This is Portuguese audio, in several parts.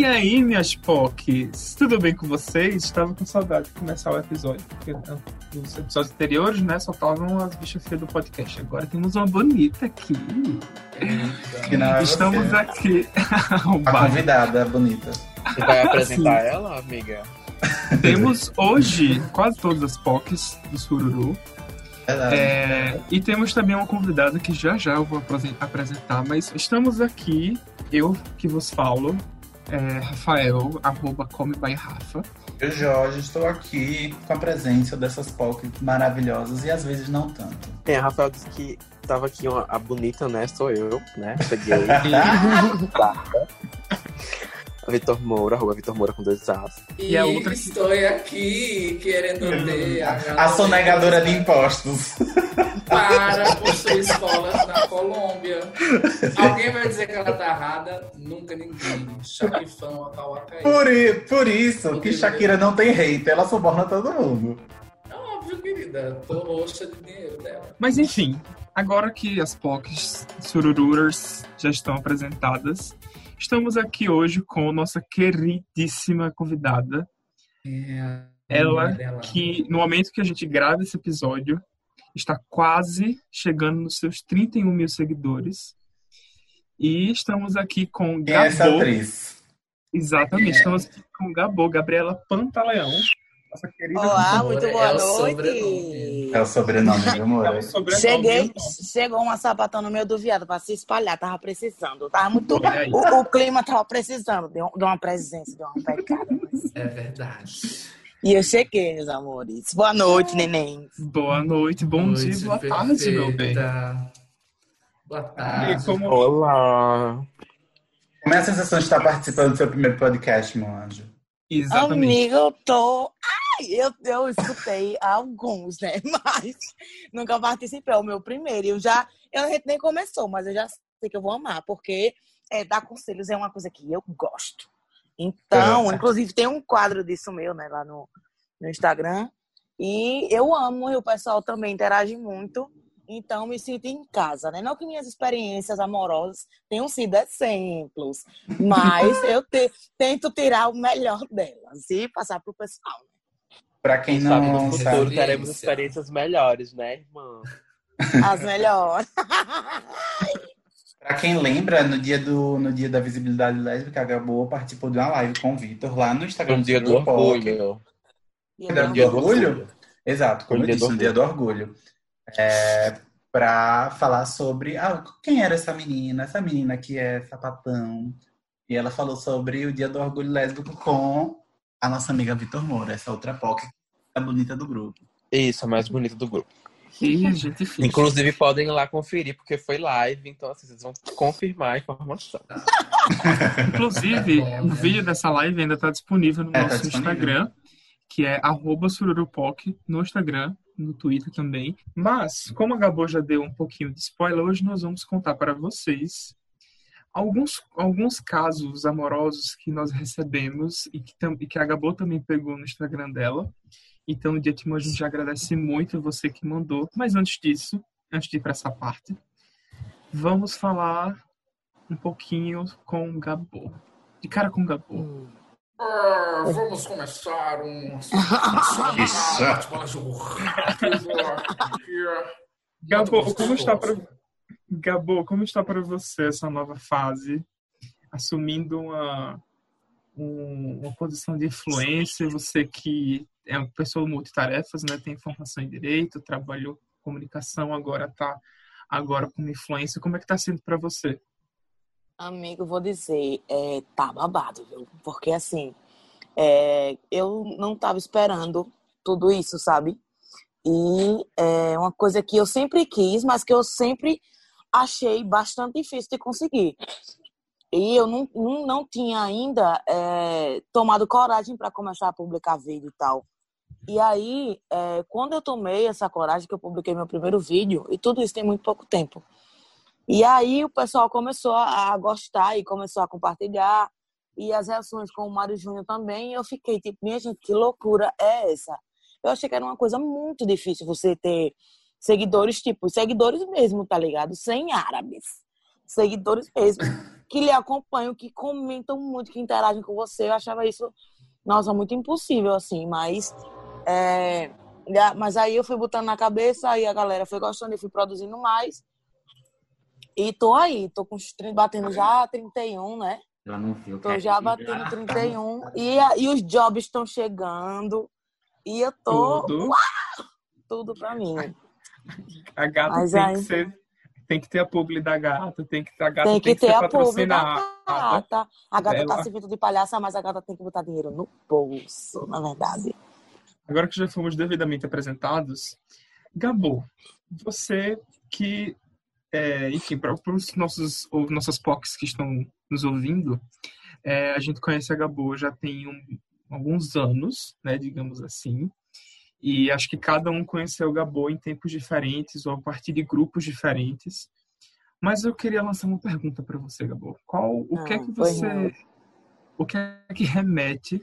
E aí, minhas POCs, tudo bem com vocês? Estava com saudade de começar o episódio, porque nos episódios anteriores, né, só estavam as bichas feias do podcast. Agora temos uma bonita aqui. É Estamos você. aqui. A convidada bonita. Você vai apresentar ela, amiga? Temos hoje quase todas as POCs do Sururu. Verdade. É, e temos também uma convidada que já já eu vou apresen- apresentar, mas estamos aqui, eu que vos falo, é, Rafael, arroba come by Rafa. Eu, Jorge, estou aqui com a presença dessas POCs maravilhosas e às vezes não tanto. Tem, a Rafael disse que tava aqui uma, a bonita, né? Sou eu, né? Cheguei. Vitor Moura, arroba Vitor Moura com dois As. E a outra Estou aqui querendo ver a, A sonegadora de impostos. para construir escolas na Colômbia. Alguém vai dizer que ela tá errada? Nunca ninguém. Chapifão, Acauacaí. Por, por isso que Shakira não tem hate, ela suborna todo mundo. É óbvio, querida. Tô roxa de dinheiro dela. Mas enfim, agora que as POCs Surururers já estão apresentadas, estamos aqui hoje com nossa queridíssima convidada, É, ela dela. que no momento que a gente grava esse episódio, está quase chegando nos seus 31 mil seguidores. E estamos aqui com Quem é essa Gabo. atriz? Exatamente, estamos aqui com Gabo, Gabriela Pantaleão, nossa querida Olá, muito É boa o noite. É o sobrenome, viu, É amor? o sobrenome, Cheguei, chegou uma sapatão no meio do viado pra se espalhar, tava precisando. Tava muito. O, o clima tava precisando de, um- de uma presença, de uma pecada. É verdade. E eu cheguei, meus amores. Boa noite, neném. Boa noite, bom Noite dia, boa tarde, meu bem. perfeita. Boa tarde. como Olá! Como é a sensação de estar participando do seu primeiro podcast, meu anjo? Exatamente. Amiga, eu tô. Ai, eu, eu escutei alguns, né? Mas nunca participei. É o meu primeiro. Eu já. Eu, a gente nem começou, mas eu já sei que eu vou amar, porque é, dar conselhos é uma coisa que eu gosto. Então, É. inclusive, tem um quadro disso meu, né, lá no, no Instagram. E eu amo, e o pessoal também interage muito. Então, me sinto em casa, né? Não que minhas experiências amorosas tenham sido exemplos, mas eu te- tento tirar o melhor delas e passar pro pessoal. Pra quem Sabe, não no futuro sabe, teremos Experiência. experiências melhores, né, irmã? As melhores. pra quem lembra, no dia, do, no dia da visibilidade lésbica, a Gabo participou de uma live com o Vitor lá no Instagram No dia do POC. orgulho. Era no dia do orgulho? Exato, como no eu dia disse, do no dia do orgulho. É, pra falar sobre ah, quem era essa menina, essa menina que é sapatão. E ela falou sobre o dia do orgulho lésbico com a nossa amiga Vitor Moura, essa outra POC, a bonita do grupo. Isso, a mais bonita do grupo. Que gente fixa. Inclusive, podem ir lá conferir, porque foi live, então assim, vocês vão confirmar a informação. Inclusive, Tá bom, o né? vídeo dessa live ainda está disponível no É, tá nosso disponível. Instagram, que é arroba sururupoc no Instagram, no Twitter também. Mas, como a Gabo já deu um pouquinho de spoiler, hoje nós vamos contar para vocês alguns, alguns casos amorosos que nós recebemos e que, tam- e que a Gabo também pegou no Instagram dela. Então, de antemão, a gente já agradece muito você que mandou. Mas antes disso, antes de ir para essa parte, vamos falar um pouquinho com o Gabo. De cara com o Gabo. Ah, vamos começar um. Isso. Gabo, como está para Gabo, como está para você essa nova fase, assumindo uma um- uma posição de influência, você que é uma pessoa multitarefas, né, tem formação em direito, trabalhou com comunicação, agora está agora como influência, como é que está sendo para você? Amigo, vou dizer, é, tá babado, viu? Porque assim, é, eu não tava esperando tudo isso, sabe? E é uma coisa que eu sempre quis, mas que eu sempre achei bastante difícil de conseguir. E eu não, não, não tinha ainda é, tomado coragem para começar a publicar vídeo e tal. E aí, é, quando eu tomei essa coragem, que eu publiquei meu primeiro vídeo, e tudo isso tem muito pouco tempo. E aí o pessoal começou a gostar e começou a compartilhar. E as reações com o Mário Júnior também. Eu fiquei tipo, minha gente, que loucura é essa? Eu achei que era uma coisa muito difícil você ter seguidores, tipo, seguidores mesmo, tá ligado? Sem árabes. Seguidores mesmo. que lhe acompanham, que comentam muito, que interagem com você. Eu achava isso, nossa, muito impossível, assim, mas. é, já- mas aí eu fui botando na cabeça, aí a galera foi gostando, eu fui produzindo mais. E tô aí, tô com os 30, batendo já 31, né? Ela não viu. Tô já batendo 31. E, a- e os jobs estão chegando. E eu tô. Tudo. Tudo pra mim. A gata Mas tem aí- que ser. Tem que ter a publi da gata, tem que, a gata Tem que ter ser a publi da gata. A gata tá Ela- se vendo de palhaça, mas a gata tem que botar dinheiro no bolso, na verdade. Agora que já fomos devidamente apresentados, Gabo, você que, é, enfim, para os nossos ou nossas POCs que estão nos ouvindo, é, a gente conhece a Gabo já tem um- alguns anos, né, digamos assim, e acho que cada um conheceu o Gabo em tempos diferentes ou a partir de grupos diferentes. Mas eu queria lançar uma pergunta para você, Gabo. Qual, o que é Ah, que você, o que é que remete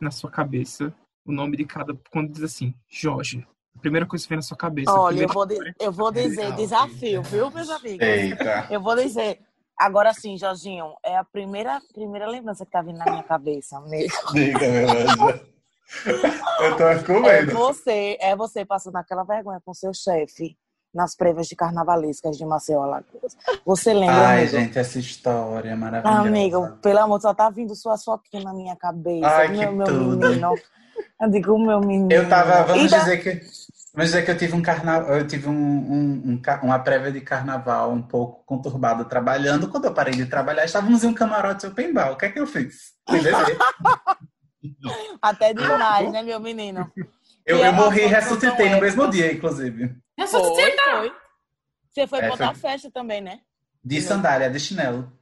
na sua cabeça o nome de cada quando diz assim, Jorge? A primeira coisa que vem na sua cabeça. Olha, eu vou, história. eu vou dizer Legal. desafio, viu, meus amigos? Eita. Eu vou dizer. Agora sim, Jorginho, é a primeira, primeira lembrança que tá vindo na minha cabeça mesmo. Diga, meu anjo. Eu tô com É medo. você, é você passando aquela vergonha com seu chefe nas prévias de carnavalescas de Maceió Alagoas. Você lembra, Ai, amigo? gente, essa história é maravilhosa. Amigo, pelo amor de Deus, só tá vindo suas fotinhas na minha cabeça. Ai, meu, que meu tudo. menino. Eu digo, meu menino. Eu tava, vamos da- dizer que, vamos dizer que eu tive um carnaval, eu tive um, um- um uma prévia de carnaval um pouco conturbada trabalhando. Quando eu parei de trabalhar, estávamos em um camarote open bar. O que é que eu fiz? Até demais, né, meu menino? Eu, eu morri e ressuscitei no mesmo dia, inclusive. É Foi, foi. Você foi É, botar foi. festa também, né? De sandália, de chinelo.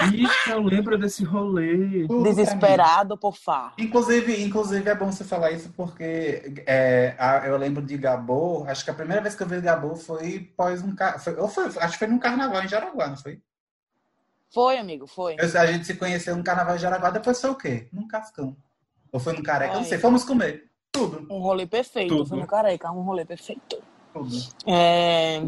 Bicho, eu lembro desse rolê. Desesperado por farra. Inclusive, inclusive é bom você falar isso porque é, a- eu lembro de Gabo, acho que a primeira vez que eu vi Gabo foi pós um car- foi, ou foi, acho que foi num carnaval em Jaraguá, não foi? Foi, amigo, foi. Eu- a gente se conheceu no carnaval em Jaraguá, depois foi o quê? Num cascão. Ou foi no careca, eu não sei. Fomos comer. Tudo, Um rolê perfeito. Tudo. Foi no Careca, um rolê perfeito. tudo. É,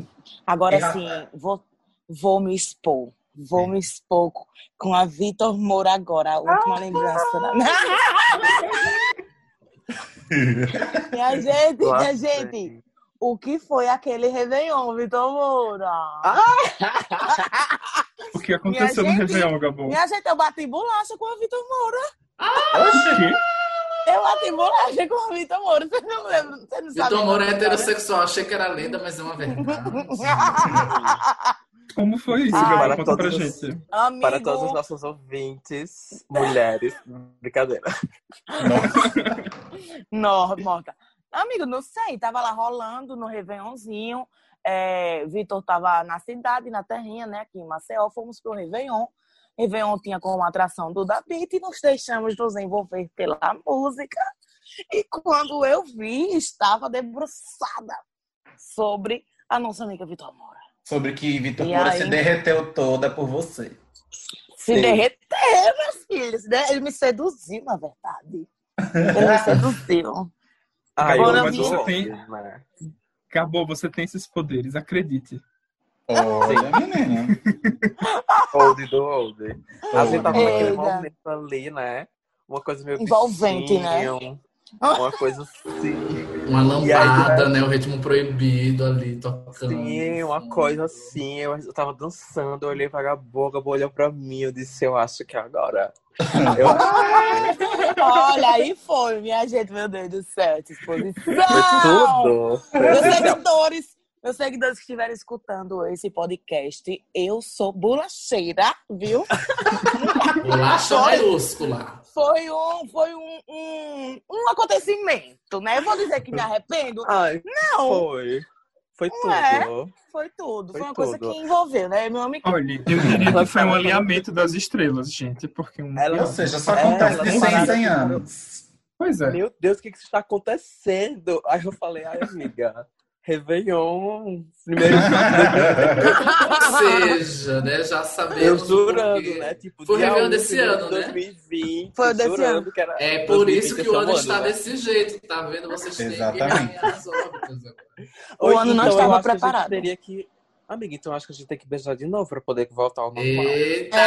Agora E, sim, vou, vou me expor. Vou me expor com a Vitor Moura agora, a última lembrança. Da... minha gente, minha gente, o que foi aquele Réveillon, Vitor Moura? O que aconteceu no gente- Réveillon, Gabo? Minha gente, eu bati bolacha com a Vitor Moura. O quê? Eu bati bolacha com a Vitor Moura. Você não lembra? Você não sabe. Vitor Moura é heterossexual. Achei que era lenda, mas é uma verdade. Como foi isso, Ai. Gabo? Conta pra todos os- gente. Amigo, Para todos os nossos ouvintes, mulheres. Brincadeira. Não, morta. Amigo, não sei, tava lá rolando no Réveillonzinho. É, Vitor tava na cidade, na terrinha, né? Aqui em Maceió, fomos pro Réveillon. Réveillon tinha como atração do Da Beat e nos deixamos nos envolver pela música. E quando eu vi, estava debruçada sobre a nossa amiga Vitor Moura. Sobre que Vitor E Moura aí? se derreteu toda por você. Se Sim. derreteu, meus filhos. né? Ele me seduziu, na verdade. Ele me seduziu. Ai, Agora eu mas vi- né? Gabo, você tem esses poderes, acredite. Olha, menina. Old do old. A gente tava naquele Eita. momento ali, né? Uma coisa meio Envolvente, né? bichinho, Uma coisa assim. Uma E aí, lambada, né? O ritmo proibido ali, tocando. Sim, uma coisa assim. Eu, eu tava dançando, eu olhei pra boca, a olhou pra mim, eu disse, eu acho que agora. Eu Olha, aí foi, minha gente, meu Deus do céu, exposição. Meus seguidores, meus seguidores que estiverem escutando esse podcast, eu sou bolacheira, viu? Bolacha Foi. maiúscula. Foi um, foi um, um, um acontecimento, né? Eu vou dizer que me arrependo. Ai, Não, foi. Foi é? tudo. foi tudo. Foi Foi uma coisa tudo. que envolveu, né? Meu amigo. Olha, eu diria que foi um alinhamento das estrelas, gente, porque um... Ela- Ou seja, só É, acontece ela de tem 100 em parada 100 que- anos. Pois é. Meu Deus, o que que está acontecendo? Aí eu falei, ai, amiga, Réveillon, primeiro Ou seja, né? Já sabemos. eu jurando, porquê. né? Tipo, Foi o Réveillon 1 desse de ano, né? 2020, Foi desse jurando que era É por isso que o 2020 ano está né? desse jeito, tá vendo? Vocês têm que Exatamente. ganhar as órbitas agora. O Oi, ano não então, estava eu acho que a gente preparado. teria que Amiga, então acho que a gente tem que beijar de novo pra poder voltar ao normal. Eita!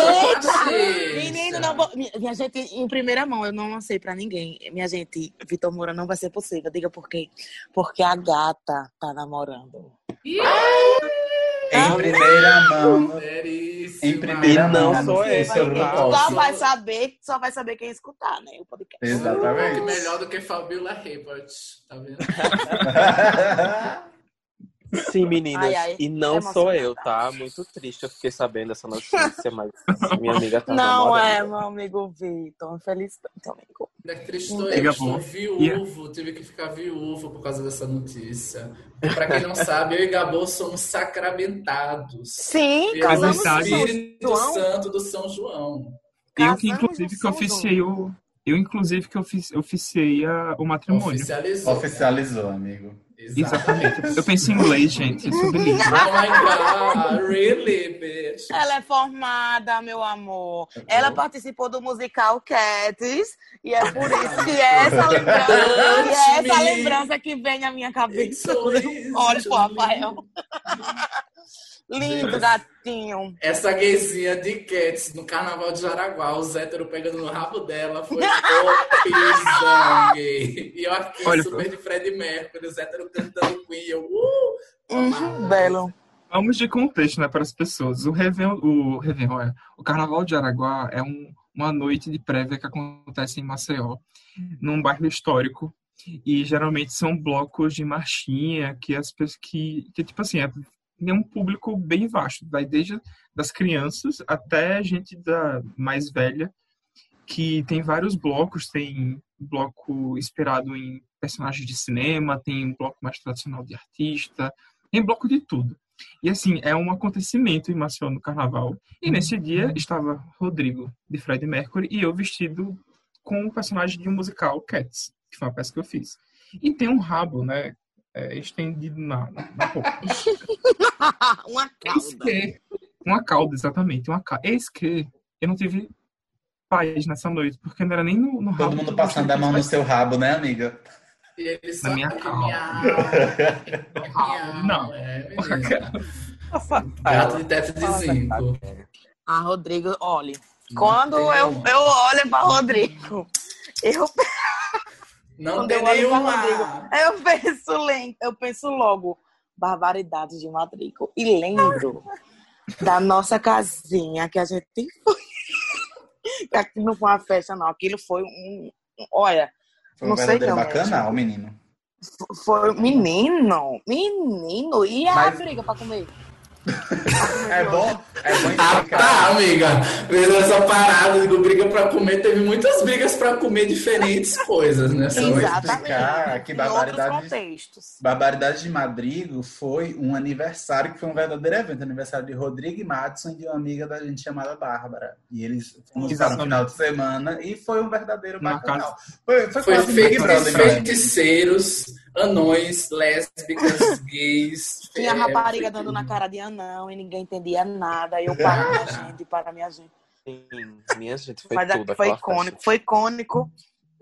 Eita! Menino, não, vou- minha, minha gente, em primeira mão, eu não lancei pra ninguém. Minha gente, Vitor Moura não vai ser possível. Diga por quê. Porque a gata tá namorando. Em primeira mão. Em primeira E não mão. sou eu, sobre o tá? Só vai saber, só vai saber quem escutar, né? O podcast. Exatamente. melhor do que Fabiola Hebert, tá vendo? Sim, meninas. Ai, ai, e não é sou eu, tá? Muito triste, eu fiquei sabendo dessa notícia, mas minha amiga tá Não namorando. é, meu amigo Vitor. Infelizmente, amigo. É Diga eu, viúvo, tive que ficar viúvo por causa dessa notícia. Pra quem não sabe, eu e Gabô somos sacramentados. Sim, Pelo Espírito João. Santo do São João. Eu que, inclusive, que oficiei o. Eu, inclusive, que ofici- oficiei o matrimônio. Oficializou. Oficializou, amigo. Exatamente. Eu pensei em inglês, gente. Eu sou bilíngue. Oh my God, really, bitch? Ela é formada, meu amor. Ela participou do musical Cats e é por isso que é essa lembrança, e é essa lembrança que vem à minha cabeça quando eu olho to pro Rafael. Lindo, gatinho. Essa gayzinha de Cats no carnaval de Jaraguá, os héteros pegando no rabo dela, foi o pisão. E eu aqui, Olha, super de Fred Mercury, os héteros cantando Queen, eu, uh! Uhum, belo. Vamos de contexto, né, para as pessoas. O Réveillon, o, Réveillon, é, o Carnaval de Araguá é um- uma noite de prévia que acontece em Maceió, num bairro histórico. E geralmente são blocos de marchinha que as pessoas que, que tipo assim, é, tem um público bem vasto, vai desde das crianças até gente da mais velha, que tem vários blocos, tem bloco inspirado em personagens de cinema, tem um bloco mais tradicional de artista, tem bloco de tudo. E assim, é um acontecimento em Maceió no carnaval. E nesse dia estava Rodrigo, de Fred Mercury, e eu vestido com o personagem de um musical, Cats, que foi uma peça que eu fiz. E tem um rabo, né? É, estendido na, na, roupa. Uma Eis cauda. que, uma cauda, exatamente. Uma cauda. Eis que eu não tive paz nessa noite, porque não era nem no, no rabo. Todo mundo passando a mão no seu rabo, né, amiga? Na minha calma. Não. É. Nossa, Gato de teto de zinco. Ah, Rodrigo, olha. Quando eu, eu olho para Rodrigo, eu, Não quando tem eu nenhuma. Rodrigo, eu penso, eu penso logo, barbaridades de Madrigo. E lembro da nossa casinha que a gente foi. Aquilo não foi uma festa, não. Aquilo foi um. um- olha, Foi um Não sei verdadeiro não, bacanal, menino. foi menino. Menino. E a Mas- briga pra comer? É bom, é bom Ah, tá, amiga. Vendo essa parada de briga pra comer, teve muitas brigas pra comer diferentes coisas, né? Só- explicar que barbaridade-. Barbaridade de Madrigo foi um aniversário que foi um verdadeiro evento, aniversário de Rodrigo e Madison e de uma amiga da gente chamada Bárbara. E eles um Exatamente. final de semana e foi um verdadeiro Na bacanal. Foi, foi, Foi feiticeiros, anões, lésbicas, gays. Tinha é, rapariga foi dando na cara de anão e ninguém entendia nada. Eu para minha gente, para minha gente. Sim, minha gente, foi Mas é- tudo. foi icônico, festa. foi icônico.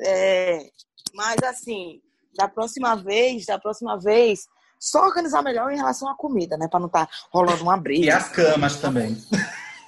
É, mas assim, da próxima vez, da próxima vez, só organizar melhor em relação à comida, né? Pra não estar rolando uma briga. E as camas também.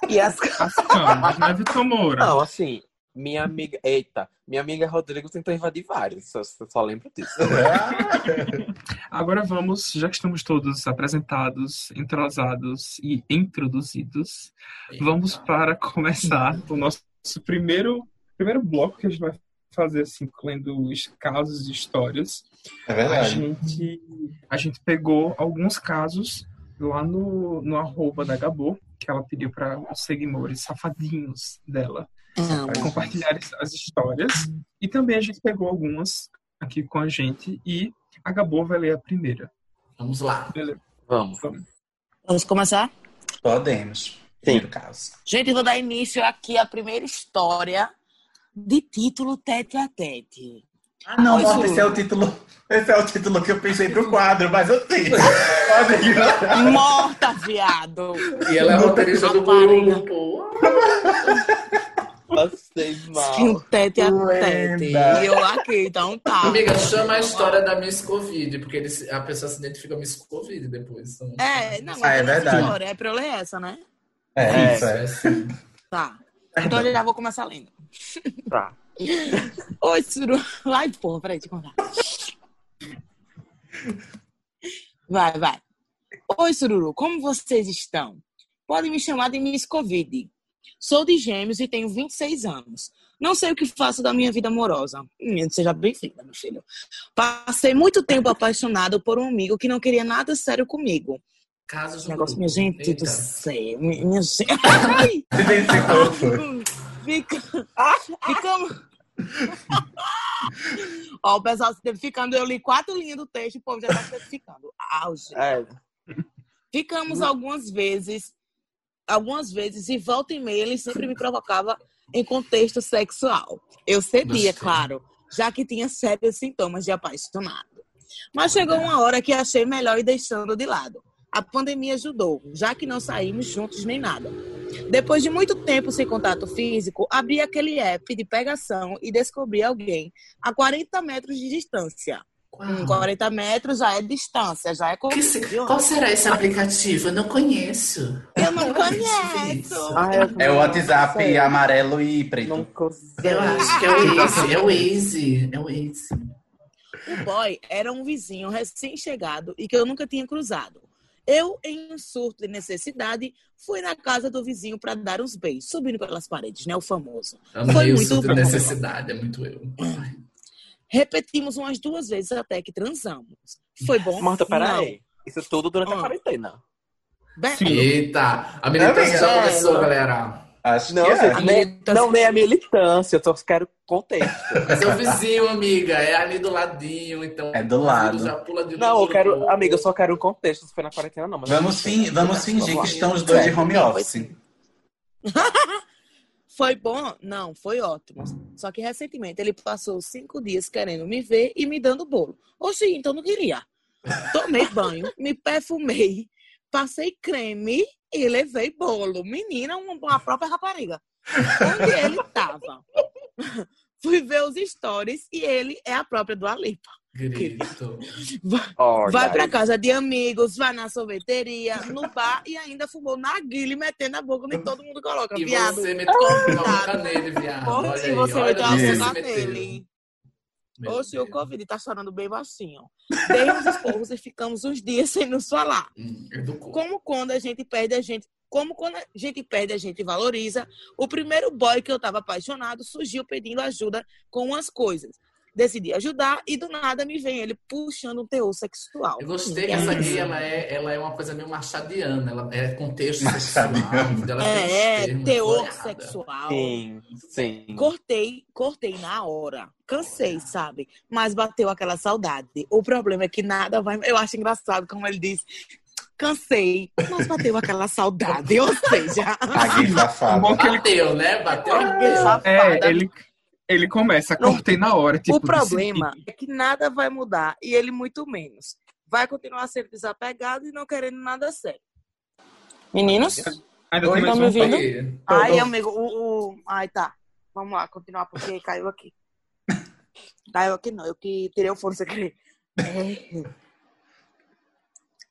E as- As camas, né, Vitor Moura? Não, assim, minha amiga. Eita, minha amiga Rodrigo tentou invadir vários, só, só lembro disso. Agora vamos, já que estamos todos apresentados, entrosados e introduzidos, vamos para começar o nosso primeiro, primeiro bloco que a gente vai fazer assim, lendo os casos e histórias. É A verdade. gente, a gente pegou alguns casos lá no, no arroba da Gabo, que ela pediu para os seguidores safadinhos dela Amo. compartilhar as histórias. E também a gente pegou algumas aqui com a gente e a Gabo vai ler a primeira. Vamos lá. Beleza? Vamos. Vamos começar? Podemos. Primeiro caso. Gente, vou dar início aqui à primeira história de título Tete a Tete. Ah, não, nossa, Ju. esse é o título. Esse é o título que eu pensei pro quadro, mas eu tenho. Morta, viado! E ela é roteirista do Rapariga. Passei mal. Um tete a tete. E eu aqui, então tá. Amiga, chama a história da Miss Covid, porque eles, a pessoa se identifica Miss Covid depois. Então, É, não, mas Ah, é é verdade. história. É pra eu ler essa, né? É, É, isso, é. assim. Tá. Então eu já vou começar lendo. Tá. Oi, Suru. Ai, porra, peraí, eu contar. Vai, vai. Oi, Sururu, como vocês estão? Podem me chamar de Miss Covid. Sou de Gêmeos e tenho 26 anos. Não sei o que faço da minha vida amorosa. Hum, Seja bem-vinda, meu filho. Passei muito tempo apaixonado por um amigo que não queria nada sério comigo. Do negócio, minha gente Eita. do céu. Minha minha gente. Ai! Se identificou. Fica... Ficamos. Ó, o pessoal se identificando. Eu li quatro linhas do texto e o povo já tá se identificando. Auge. É. Ficamos algumas vezes, algumas vezes, e volta e meia ele sempre me provocava em contexto sexual. Eu cedia, claro, já que tinha sérios sintomas de apaixonado. Mas chegou uma hora que achei melhor ir deixando de lado. A pandemia ajudou, já que não saímos juntos nem nada. Depois de muito tempo sem contato físico, abri aquele app de pegação e descobri alguém a 40 metros de distância. Hum, 40 metros já é distância, já é confuso. Qual será esse aplicativo? Eu não conheço. Eu não conheço. Ah, eu É o WhatsApp sei. amarelo e preto. Não consigo. Eu acho que é o Waze. É o Waze. É o Waze. O boy era um vizinho recém-chegado e que eu nunca tinha cruzado. Eu, em um surto de necessidade, fui na casa do vizinho para dar uns beijos, subindo pelas paredes, né? O famoso. Foi Amei o muito surto de necessidade. É muito eu. Repetimos umas duas vezes até que transamos. Foi bom? Marta, peraí. Isso tudo durante a Ah. quarentena. Bem, Sim. Eita! A militância já Amiga. começou, galera. Acho Não, que é. gente, nem, não, nem a militância, eu só quero contexto. É o vizinho, amiga. É ali do ladinho. Então, É do o lado. Já pula de Não, eu novo. quero, amiga, eu só quero um contexto, se foi na quarentena, não. Mas Vamos, fin vamos fingir que estão os dois de home office. Foi bom? Não, foi ótimo. Só que recentemente ele passou cinco dias querendo me ver e me dando bolo. Oxi, então não queria. Tomei banho, me perfumei, passei creme e levei bolo. Menina, uma, própria rapariga. Onde ele tava? Fui ver os stories e ele é a própria do Alipa. Grito. Olha, Vai pra casa de amigos, vai na sorveteria, no bar e ainda fumou na guilha e metendo a boca nem todo mundo coloca. E viado. você meteu a Convidado. boca nele, viado. Olha se aí, você meteu a boca se nele. Oxe, o. Covid tá chorando bem baixinho. Dei uns esporros e ficamos uns dias sem nos falar. Hum, educou. Como quando a gente perde a gente. Como quando a gente perde, a gente valoriza. O primeiro boy que eu tava apaixonado surgiu pedindo ajuda com umas coisas. Decidi ajudar e do nada me vem ele puxando um teor sexual. Eu gostei que essa gay, ela é, ela é uma coisa meio machadiana. Ela é contexto Machadiana. sexual. É, é, teor floreada. sexual. Sim, sim. Cortei, cortei na hora. Cansei, sabe? Mas bateu aquela saudade. O problema é que nada vai. Eu acho engraçado como ele diz. Cansei, mas bateu aquela saudade. Ou seja, Paguei safado. Bom que ele, Bateu, né? Bateu. É, ele, ele começa, Não, cortei na hora. Tipo, o problema é que nada vai mudar e ele muito menos. Vai continuar sendo desapegado e não querendo nada sério. Meninos? Ainda Oi, mais tá me um ouvindo? Aí, Ai, amigo, o, o- Ai, tá. Vamos lá, continuar, porque caiu aqui. Caiu aqui não, eu que tirei o fone sem querer. É.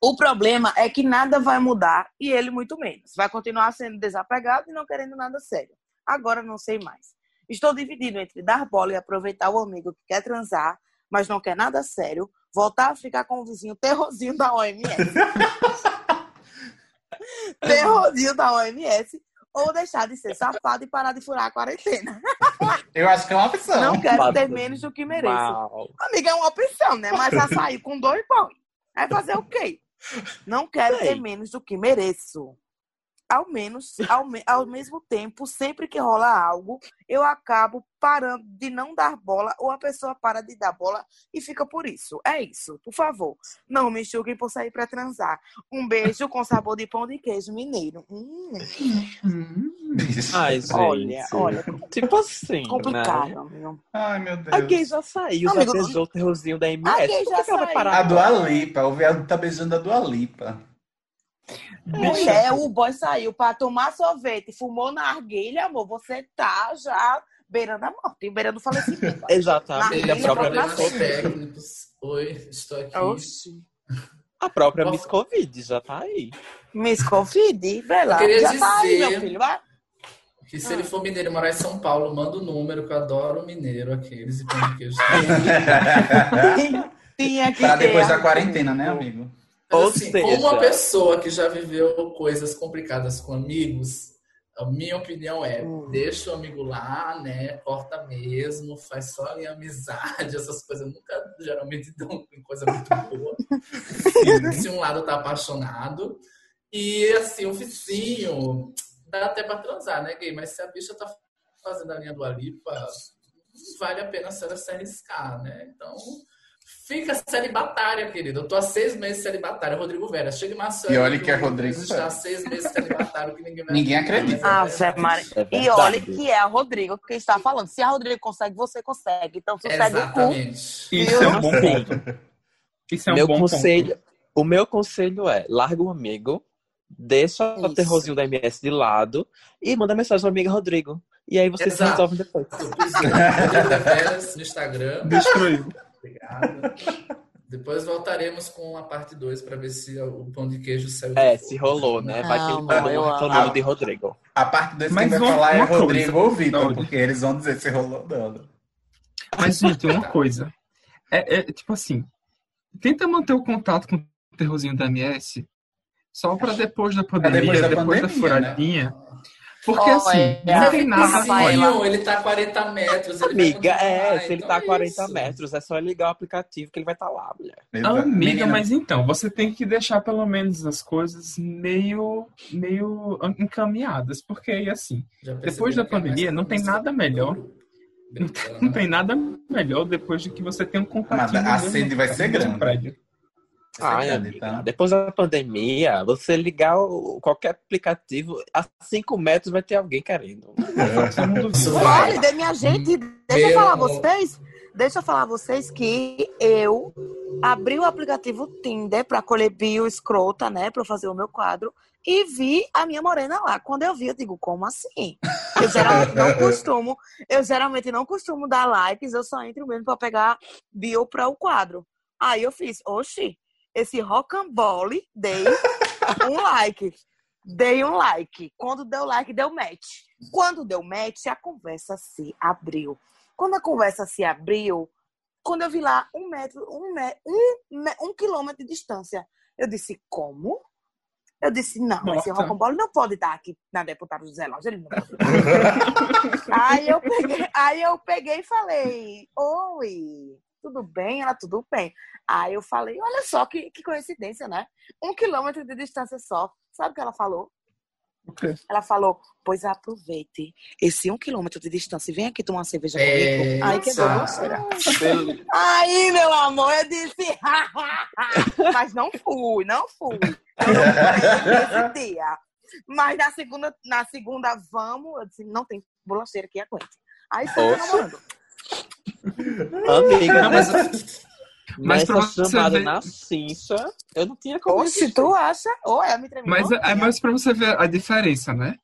O problema é que nada vai mudar e ele muito menos. Vai continuar sendo desapegado e não querendo nada sério. Agora não sei mais. Estou dividido entre dar bola e aproveitar o amigo que quer transar, mas não quer nada sério, voltar a ficar com o vizinho terrorzinho da OMS. terrorzinho da OMS ou deixar de ser safado e parar de furar a quarentena. Eu acho que é uma opção. Não quero ter menos do que mereço. Mal. Amiga, é uma opção, né? Mas a sair com dois pães. Vai fazer o quê? Não quero Sei. ter menos do que mereço. Ao menos, ao, me- ao mesmo tempo, sempre que rola algo, eu acabo parando de não dar bola ou a pessoa para de dar bola e fica por isso. É isso, por favor. Não me julguem por sair pra transar. Um beijo com sabor de pão de queijo mineiro. Hum, Hum. Ai, gente. olha, olha, Tipo assim, complicado, né? amigo. Ai, meu A gay Deus. já saiu, já Amigo, beijou o terrorzinho da a MS. gay Por já que que ela vai saiu. parar A agora? Dua Lipa. O viado tá beijando a Dua Lipa. Mulher, o boy saiu pra tomar sorvete, fumou na arguilha, amor. Você tá já beirando a morte, beirando o falecimento. Exatamente. Na A própria, Miss técnicos. Oi, estou aqui. Oxi. a própria Miss Covid já tá aí. Miss Covid, vai lá. Queria Já tá aí, dizer- meu filho. Vai. Que se ele for mineiro e morar em São Paulo, manda o número, que eu adoro mineiro, aqueles e pão de queijo. Tinha que pra ter. depois da quarentena, né, amigo? Mas, assim, seja- uma pessoa que já viveu coisas complicadas com amigos, a minha opinião é, Hum. deixa o amigo lá, né? Corta mesmo, faz só em amizade, essas coisas nunca geralmente dão em coisa muito boa. se um lado tá apaixonado. E assim, o vizinho dá até pra transar, né, gay? Mas se a bicha tá fazendo a linha do Alipa, vale a pena a senhora se arriscar, né? Então, fica celibatária, querido. Eu tô há seis meses celibatária. Rodrigo Vera, chega em Marcelo. E olha que é Rodrigo está Vera. há seis meses celibatário que ninguém Ninguém acredita. Ah, Zé Mari. É E olha que é a Rodrigo que está falando. Se a Rodrigo consegue, você consegue. Então sossega o cu. Exatamente. Isso é um bom ponto. Isso é um meu bom conselho, o meu conselho é, larga um amigo, deixa o terrorzinho da MS de lado e manda mensagem ao amigo Rodrigo. E aí vocês Exato. resolvem depois. Rodrigo Veras no Instagram. ponto. Destruiu. Obrigado. Depois voltaremos com a parte 2 para ver se o pão de queijo saiu. É, se rolou, né? Vai que ele amo. reclamando de Rodrigo. A parte 2 quem Mas vai uma- falar é uma coisa. Rodrigo ou Vitor, porque eles vão dizer se rolou ou não. Mas, gente, uma coisa. É, é, tipo assim, tenta manter o contato com o terrorzinho da MS só para depois da pandemia, depois depois da da, pandemia, furadinha. Porque Oh, assim, é. não tem nada. Vizinho, ele tá a 40 metros. ele vai Amiga, é, se ele então tá a é 40 isso. metros, é só ligar o aplicativo que ele vai estar lá, mulher. Exato. Amiga, Menina, mas então, você tem que deixar pelo menos as coisas meio, meio encaminhadas, porque aí assim, depois da é mais pandemia, não tem nada melhor. Brincando. não tem nada melhor depois de que você tem um contato. Mas a sede vai ser grande. Prédio. Grande, amiga, tá? depois da pandemia, você ligar o- qualquer aplicativo, a 5 metros vai ter alguém querendo. Vai. Olha, de minha gente, deixa eu falar a vocês. Deixa eu falar a vocês que eu abri o aplicativo Tinder pra colher bio escrota, né? Pra eu fazer o meu quadro. E vi a minha morena lá. Quando eu vi, eu digo, como assim? Eu geralmente não costumo, eu geralmente não costumo dar likes, eu só entro mesmo pra pegar bio pra o quadro. Aí eu fiz, oxi, esse rocambole, dei um like. Dei um like. Quando deu like, deu match. Quando deu match, a conversa se abriu. Quando a conversa se abriu, quando eu vi lá um metro, um, me- um, um quilômetro de distância, eu disse, como? Eu disse, não, esse Nossa. rocambole não pode estar aqui na deputada José Lógia, ele não pode. aí, eu peguei, aí eu peguei e falei, oi, tudo bem? Ela, tudo bem. Aí eu falei, olha só que, que coincidência, né? Um quilômetro de distância só. Sabe o que ela falou? O quê? Ela falou, pois aproveite esse um quilômetro de distância e vem aqui tomar uma cerveja É, comigo. Aí sabe. grosseira. Aí, meu amor, eu disse, mas não fui, não fui. Eu não fui nesse dia. Mas na segunda, na segunda, vamos, eu disse, não tem bolacheira que aguente. Aí foi namorando. Amiga, Não, mas- mas, mas pra você ver- na cincha, eu não tinha como Oxe, resistir. tu acha? Ou ela me tremeu. Mas, é, mas pra você ver a diferença, né?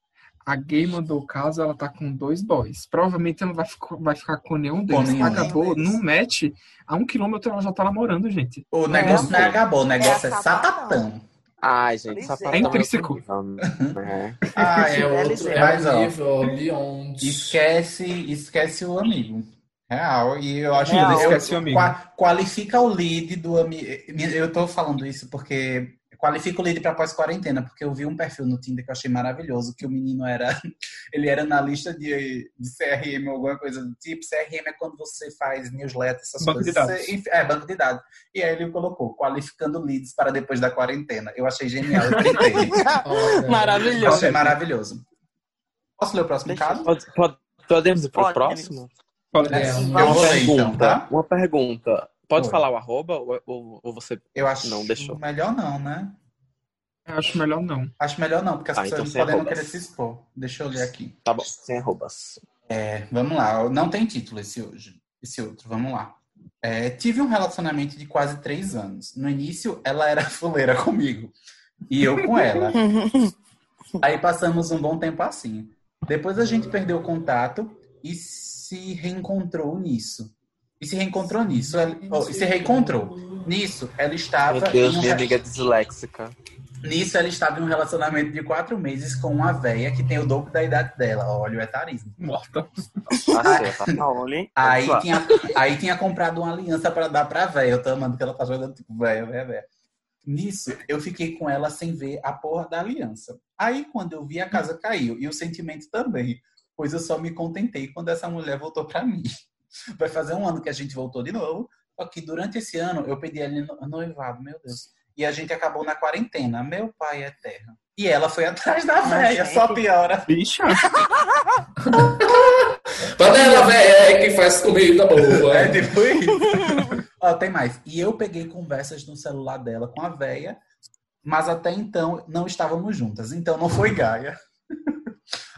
A gay mandou o caso, ela tá com dois boys. Provavelmente ela não vai, ficar- vai ficar com nenhum deles. nenhum Acabou, no match, a um quilômetro ela já tá namorando, gente. O negócio não é acabou, o negócio É é sapatão. Ai, gente, sapatão É intrínseco. outro nível, né? Ah, É é outro é um nível. Esquece, esquece o amigo. Real. E eu acho Real. que eu- Esquece o amigo. qua- qualifica o lead do amigo. Eu tô falando isso porque qualifica o lead para pós-quarentena, porque eu vi um perfil no Tinder que eu achei maravilhoso, que o menino era, ele era analista de, de CRM ou alguma coisa do tipo. CRM é quando você faz newsletter, essas Banco de coisas. dados. Você- é, banco de dados. E aí ele colocou, qualificando leads para depois da quarentena. Eu achei genial, eu printei. Olha, eu Maravilhoso. achei maravilhoso. Posso ler o próximo caso? Pode- pode- podemos ir pro Pode, próximo? Pode É, um- Uma então, pergunta. tá? Uma pergunta. Pode Oi. falar o arroba ou, ou- ou você. Eu acho Não, deixou. melhor não, né? Eu acho melhor não. Acho melhor não, porque as Ah, pessoas então podem não querer se expor. Deixa eu ler aqui. Tá bom, sem arrobas. É, vamos lá, não tem título esse hoje. Esse outro, vamos lá. É, tive um relacionamento de quase três anos. No início, ela era fuleira comigo. E eu com ela. Aí passamos um bom tempo assim. Depois a gente perdeu o contato e se reencontrou nisso. E se reencontrou nisso. Ela, oh, e se reencontrou. Nisso, ela estava. Meu Deus, em um minha amiga disléxica. Nisso, ela estava em um relacionamento de quatro meses com uma véia que tem o dobro da idade dela. Olha o etarismo. Morta. Tá? Aí lá. tinha, aí tinha comprado uma aliança pra dar pra véia. Eu tô amando que ela tá jogando tipo véia, véia, véia. Nisso, eu fiquei com ela sem ver a porra da aliança. Aí, quando eu vi, a casa caiu. E o sentimento também. Pois eu só me contentei quando essa mulher voltou pra mim. Vai fazer um ano que a gente voltou de novo. Só que durante esse ano, eu pedi no- noivado, meu Deus. E a gente acabou na quarentena. Meu pai é terra. E ela foi atrás da véia, gente. só piora. Bicha. Panela velha que faz comida boa. É tipo isso. Ó, tem mais. E eu peguei conversas no celular dela com a véia, mas até então não estávamos juntas. Então não foi Gaia.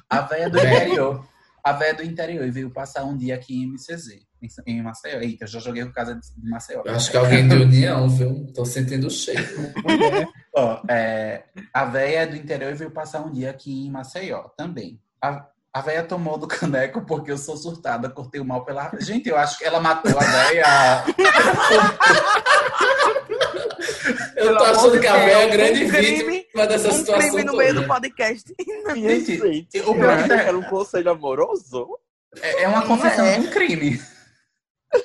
A véia do interior. A véia do interior e veio passar um dia aqui em MCZ, em- Maceió. Eita, eu já joguei com casa de Maceió. Eu acho que alguém de união, viu? Tô sentindo o cheiro. Ó, é, a véia do interior e veio passar um dia aqui em Maceió também. A, a véia tomou do caneco porque eu sou surtada, cortei o mal pela. Gente, eu acho que ela matou a véia. Eu tô achando que a velha é grande um crime- vítima dessa Um situação crime no meio toda. do podcast. Gente, o pior é que era um conselho amoroso? é, é uma confissão É. de um crime.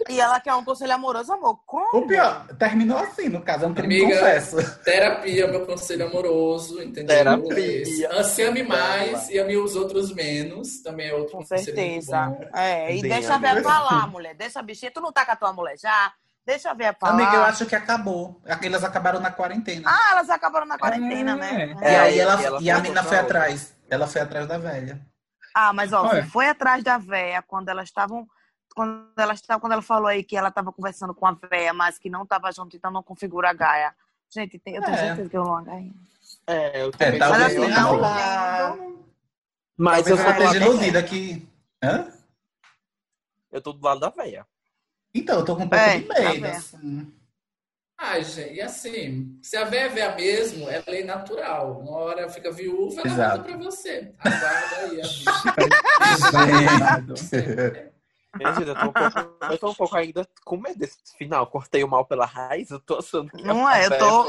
E ela quer um conselho amoroso, amor. Como? O pior, terminou assim, no caso, é um crime Amiga, confesso. Terapia, meu conselho amoroso, entendeu? Terapia. Assim, ame mais e ame os outros menos. Também é outro Com certeza. bom. É, e Sim, deixa a ver falar, mulher. Deixa a bichinha. Tu não tá com a tua mulher já? Deixa a ver falar. Amiga, eu acho que acabou. Elas acabaram na quarentena. Ah, elas acabaram na quarentena, É. né? e aí É, ela, e ela e a menina foi outra. atrás. Ela foi atrás da velha. Ah, mas ó, Olha. você foi atrás da véia quando elas estavam. Quando ela, estava, quando ela falou aí que ela estava conversando com a véia, mas que não estava junto, então não configura a Gaia. Gente, tem- eu tenho É. certeza que eu não a Gaia. É, eu É, também talvez Mas assim, sei. não, Mas eu sou iludida que. Hã? Eu tô do lado da véia. Então, eu tô com um pouco É, de tá medo. assim. Ai, gente, e assim, se a véia é véia mesmo, é lei natural. Uma hora fica viúva, ela Exato. volta pra você. Aguarda aí, a bicha. Gente, eu tô, um pouco, eu tô um pouco ainda com medo desse final. Cortei o mal pela raiz, eu tô achando que Não a é, eu tô-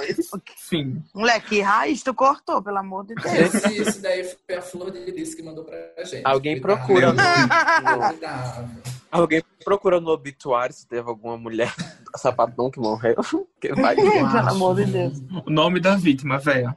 Sim. Moleque, que raiz tu cortou, pelo amor de Deus. Esse, esse daí foi a Flor de Lis que mandou pra gente. Alguém Cuidado. procura Cuidado. Alguém procura no obituário se teve alguma mulher sapatão que morreu. Que vai. Pelo amor de Deus. O nome da vítima, véia.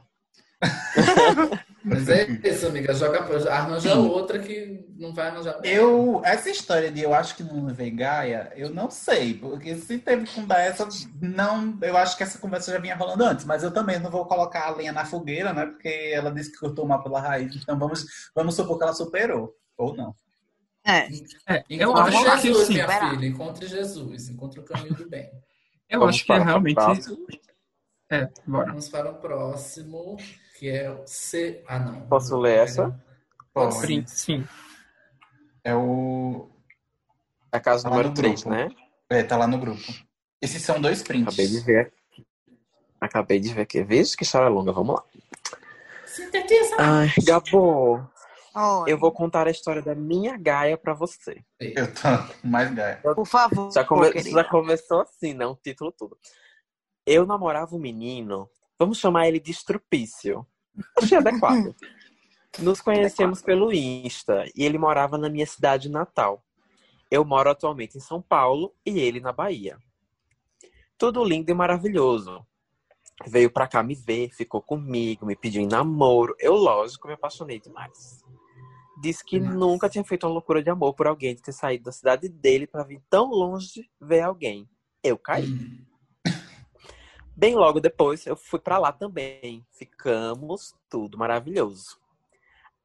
Mas é isso, amiga. Joga, arranja outra que não vai arranjar. Eu, essa história de eu acho que não levei Gaia, eu não sei, porque se teve com dar essa, não, eu acho que essa conversa já vinha rolando antes, mas eu também não vou colocar a lenha na fogueira, né? Porque ela disse que cortou mal pela raiz, então vamos, vamos supor que ela superou, ou não. É. É, eu Encontre acho que Jesus, assim, minha filha. Encontre Jesus. Encontre o caminho do bem. eu Vamos acho que é realmente. próximo. É, bora. Vamos para o próximo, que é o C. Ah, não. Posso ler essa? Pode. Sim, sim. É o. É a casa Tá número no 3, grupo. né? É, tá lá no grupo. Esses são dois prints. Acabei de ver aqui. Acabei de ver aqui. Veja que história longa, vamos lá. Sintetiza. Ai, Gabo, Eu vou contar a história da minha Gaia pra você. Eu tô com mais Gaia. Por favor, Já, come- querida. já começou assim, né? O título tudo. Eu namorava um menino, vamos chamar ele de Estrupício. Achei adequado. Nos conhecemos pelo Insta e ele morava na minha cidade natal. Eu moro atualmente em São Paulo e ele na Bahia. Tudo lindo e maravilhoso. Veio pra cá me ver, ficou comigo, me pediu em namoro. Eu, lógico, me apaixonei demais. Disse que Nossa. nunca tinha feito uma loucura de amor por alguém de ter saído da cidade dele pra vir tão longe ver alguém. Eu caí. Bem logo depois, eu fui pra lá também. Ficamos tudo maravilhoso.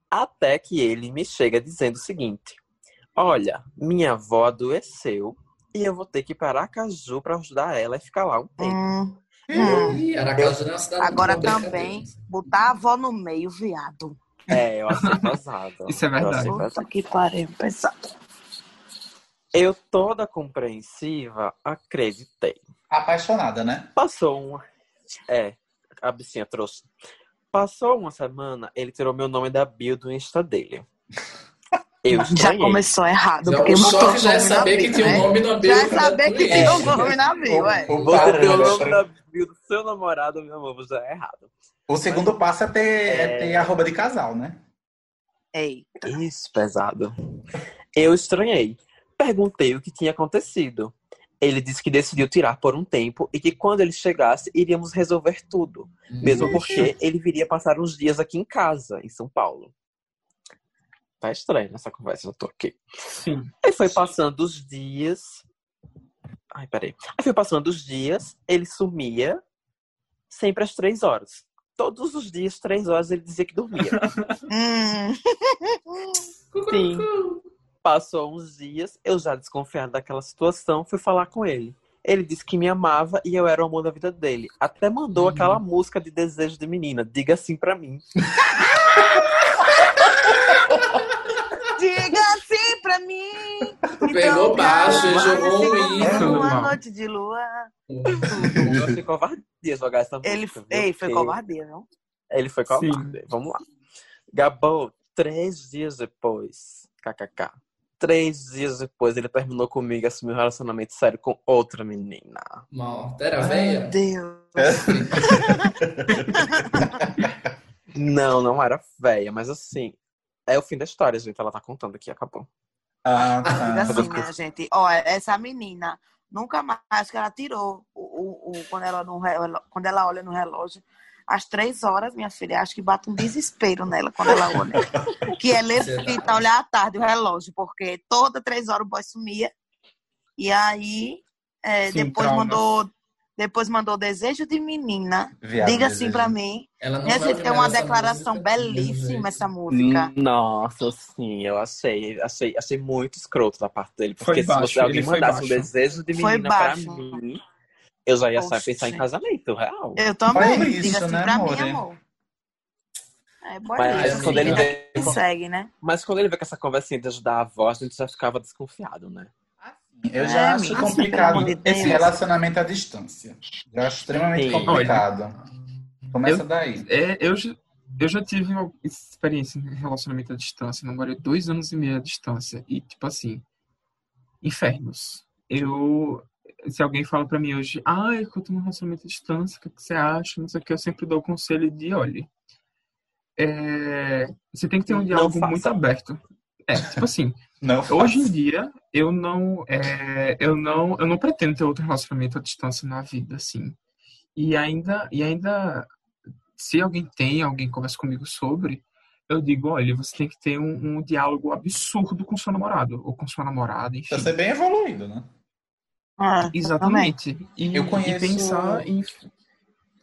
Até que ele me chega dizendo o seguinte: Olha, minha avó adoeceu e eu vou ter que ir para Aracaju para ajudar ela e ficar lá um tempo. Hum, hum. Aracaju é uma cidade Agora também, botar a avó no meio, viado. É, eu achei pesado. Isso é Eu verdade. achei Puta que pariu, pesado. Eu, toda compreensiva, acreditei. Apaixonada, né? Passou um. É, A bichinha trouxe. Passou uma semana, ele tirou meu nome da bio do Insta dele. Eu Já começou errado, Já, porque o choque já é na saber que tinha né? um nome na bio. Já é saber que tinha um nome na bio, é. O, o Você tem o nome da bio do seu namorado, meu amor, já é errado. O segundo passo é ter, é É. ter arroba de casal, né? Ei, Isso, pesado. Eu estranhei. Perguntei o que tinha acontecido. Ele disse que decidiu tirar por um tempo e que quando ele chegasse, iríamos resolver tudo. Mesmo porque ele viria passar uns dias aqui em casa, em São Paulo. Tá estranho essa conversa, eu tô aqui. Sim. Aí foi passando os dias. Ai, peraí. Aí foi passando os dias, ele sumia sempre às três horas. Todos os dias, três horas, ele dizia que dormia. hum, Sim. Passou uns dias, eu já desconfiado daquela situação, fui falar com ele. Ele disse que me amava e eu era o amor da vida dele. Até mandou aquela música de desejo de menina. Diga assim pra mim. diga assim pra mim. Pegou Então, baixo e cara, jogou um. Tudo Uma mal. noite de lua. Fui covardia jogar essa música. Ele, viu? ei, foi covardia, não? Ele foi covarde. Vamos lá. Gabou, três dias depois, kkk. Três dias depois, ele terminou comigo e assumiu um relacionamento sério com outra menina. Mal. Era Meu veia? Deus. Não, não era velha, mas assim, é o fim da história, gente. Ela tá contando aqui, acabou. Ah, tá. assim, minha gente. Ó, essa menina, nunca mais que ela tirou o, o, o- quando, ela no, quando ela olha no relógio. Às três horas, minha filha, acho que bate um desespero nela quando ela olha. Que ela evita olhar à tarde o relógio, porque toda três horas o boy sumia. E aí, é, Sim, depois traumas. mandou depois mandou Desejo de Menina. Viado, Diga assim pra mim. Ela não ouvir uma declaração música belíssima essa música. Nossa, sim, eu achei, achei, achei muito escroto da parte dele. Porque Foi se baixo, você alguém mandasse um desejo de menina pra mim, eu já ia pensar em casamento, real. Eu também. Isso, Diga assim né, pra amor? mim, amor. É boa Mas isso. quando ele Vida vê- que segue, né? Mas quando ele vê com essa conversinha de ajudar a avó, a gente já ficava desconfiado, né? Eu É, já acho amiga, complicado de esse relacionamento à distância. Já acho extremamente Sim. complicado. Começa Eu- daí. É, eu, já- eu já tive uma experiência em relacionamento à distância. Namorei dois anos e meio à distância. E, tipo assim, infernos. Eu. Se alguém fala pra mim hoje, que eu tô num relacionamento à distância, o que, que você acha? Não sei o que, eu sempre dou o conselho de, olha, é, você tem que ter um diálogo muito aberto. É, tipo assim, Não Hoje em dia, eu não, é, eu não, eu não pretendo ter outro relacionamento à distância na vida, assim. E ainda, e ainda, se alguém tem, alguém conversa comigo sobre, eu digo, olha, você tem que ter um, um diálogo absurdo com seu namorado ou com sua namorada, enfim. Você é bem evoluído, né? Ah, Exatamente. E, Eu conheço- e pensar em,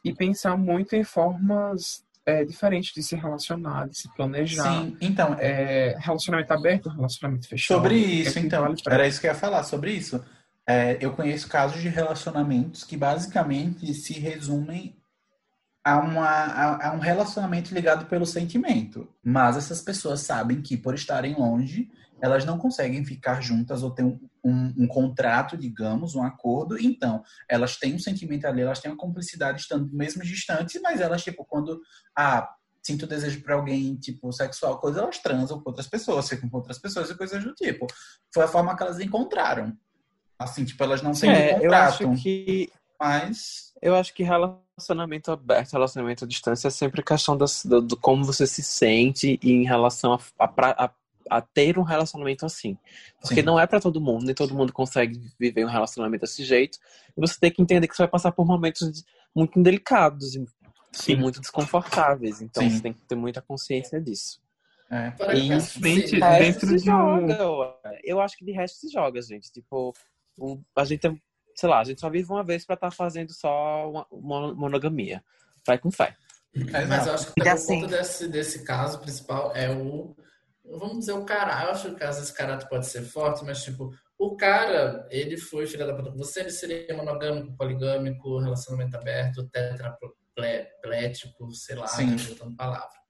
e pensar muito em formas é, diferentes de se relacionar, de se planejar. Sim, então, É, relacionamento aberto, relacionamento fechado. Sobre é isso, que então, vale pra- era isso que eu ia falar, sobre isso. É, eu conheço casos de relacionamentos que basicamente se resumem a, uma, a, a um relacionamento ligado pelo sentimento. Mas essas pessoas sabem que, por estarem longe, elas não conseguem ficar juntas ou ter um, um, um contrato, digamos, um acordo. Então, elas têm um sentimento ali, elas têm uma cumplicidade estando mesmo distantes, mas elas, tipo, quando. Ah, sinto desejo por alguém, tipo, sexual, coisa, elas transam com outras pessoas, ficam com outras pessoas e coisas do tipo. Foi a forma que elas encontraram. Assim, tipo, elas não têm um É, eu contrato, acho que mas. Eu acho que relacionamento aberto, relacionamento à distância é sempre questão das- do, do como você se sente em relação a, a, a- a ter um relacionamento assim. Porque Sim. não é pra todo mundo, nem todo mundo consegue viver um relacionamento desse jeito. E você tem que entender que você vai passar por momentos muito indelicados e, e muito desconfortáveis. Então Sim. você tem que ter muita consciência disso. É. Para E, infelizmente, Sim. De resto, dentro se de um- joga, ué. Eu acho que de resto se joga, gente. Tipo, o- a gente tem, sei lá, a gente só vive uma vez pra estar fazendo só uma, uma monogamia. Vai com fé. É, Mas eu acho que até assim- por conta desse, desse caso principal é o. Vamos dizer, o cara. Eu acho que às vezes esse caráter pode ser forte, mas tipo, o cara, ele foi filho da puta com você, ele seria monogâmico, poligâmico, relacionamento aberto, tetraplético, sei lá, Sim. botando palavra.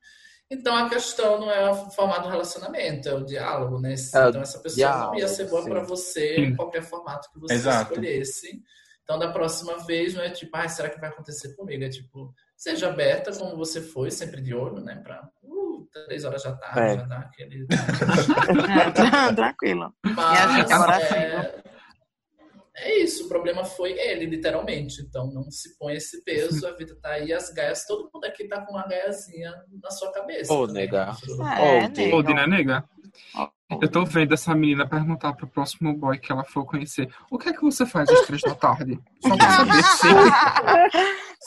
Então a questão não é o formato do relacionamento, é o diálogo, né? É o então essa pessoa não ia diálogo, ser boa para você em qualquer formato que você Exato. escolhesse. Então da próxima vez não é tipo, ah, será que vai acontecer comigo? É tipo, seja aberta como você foi, sempre de olho, né? Pra uh, três horas da tarde, É. já dá aquele. É, Tranquilo. Mas, E a gente agora é... é isso, o problema foi ele, literalmente. Então não se põe esse peso, a vida tá aí, as gaias, todo mundo aqui tá com uma gaiazinha na sua cabeça. Ô, também. nega. É. Old, né, nega? Eu tô vendo essa menina perguntar pro próximo boy que ela for conhecer: o que é que você faz às três da tarde? Só pra saber se.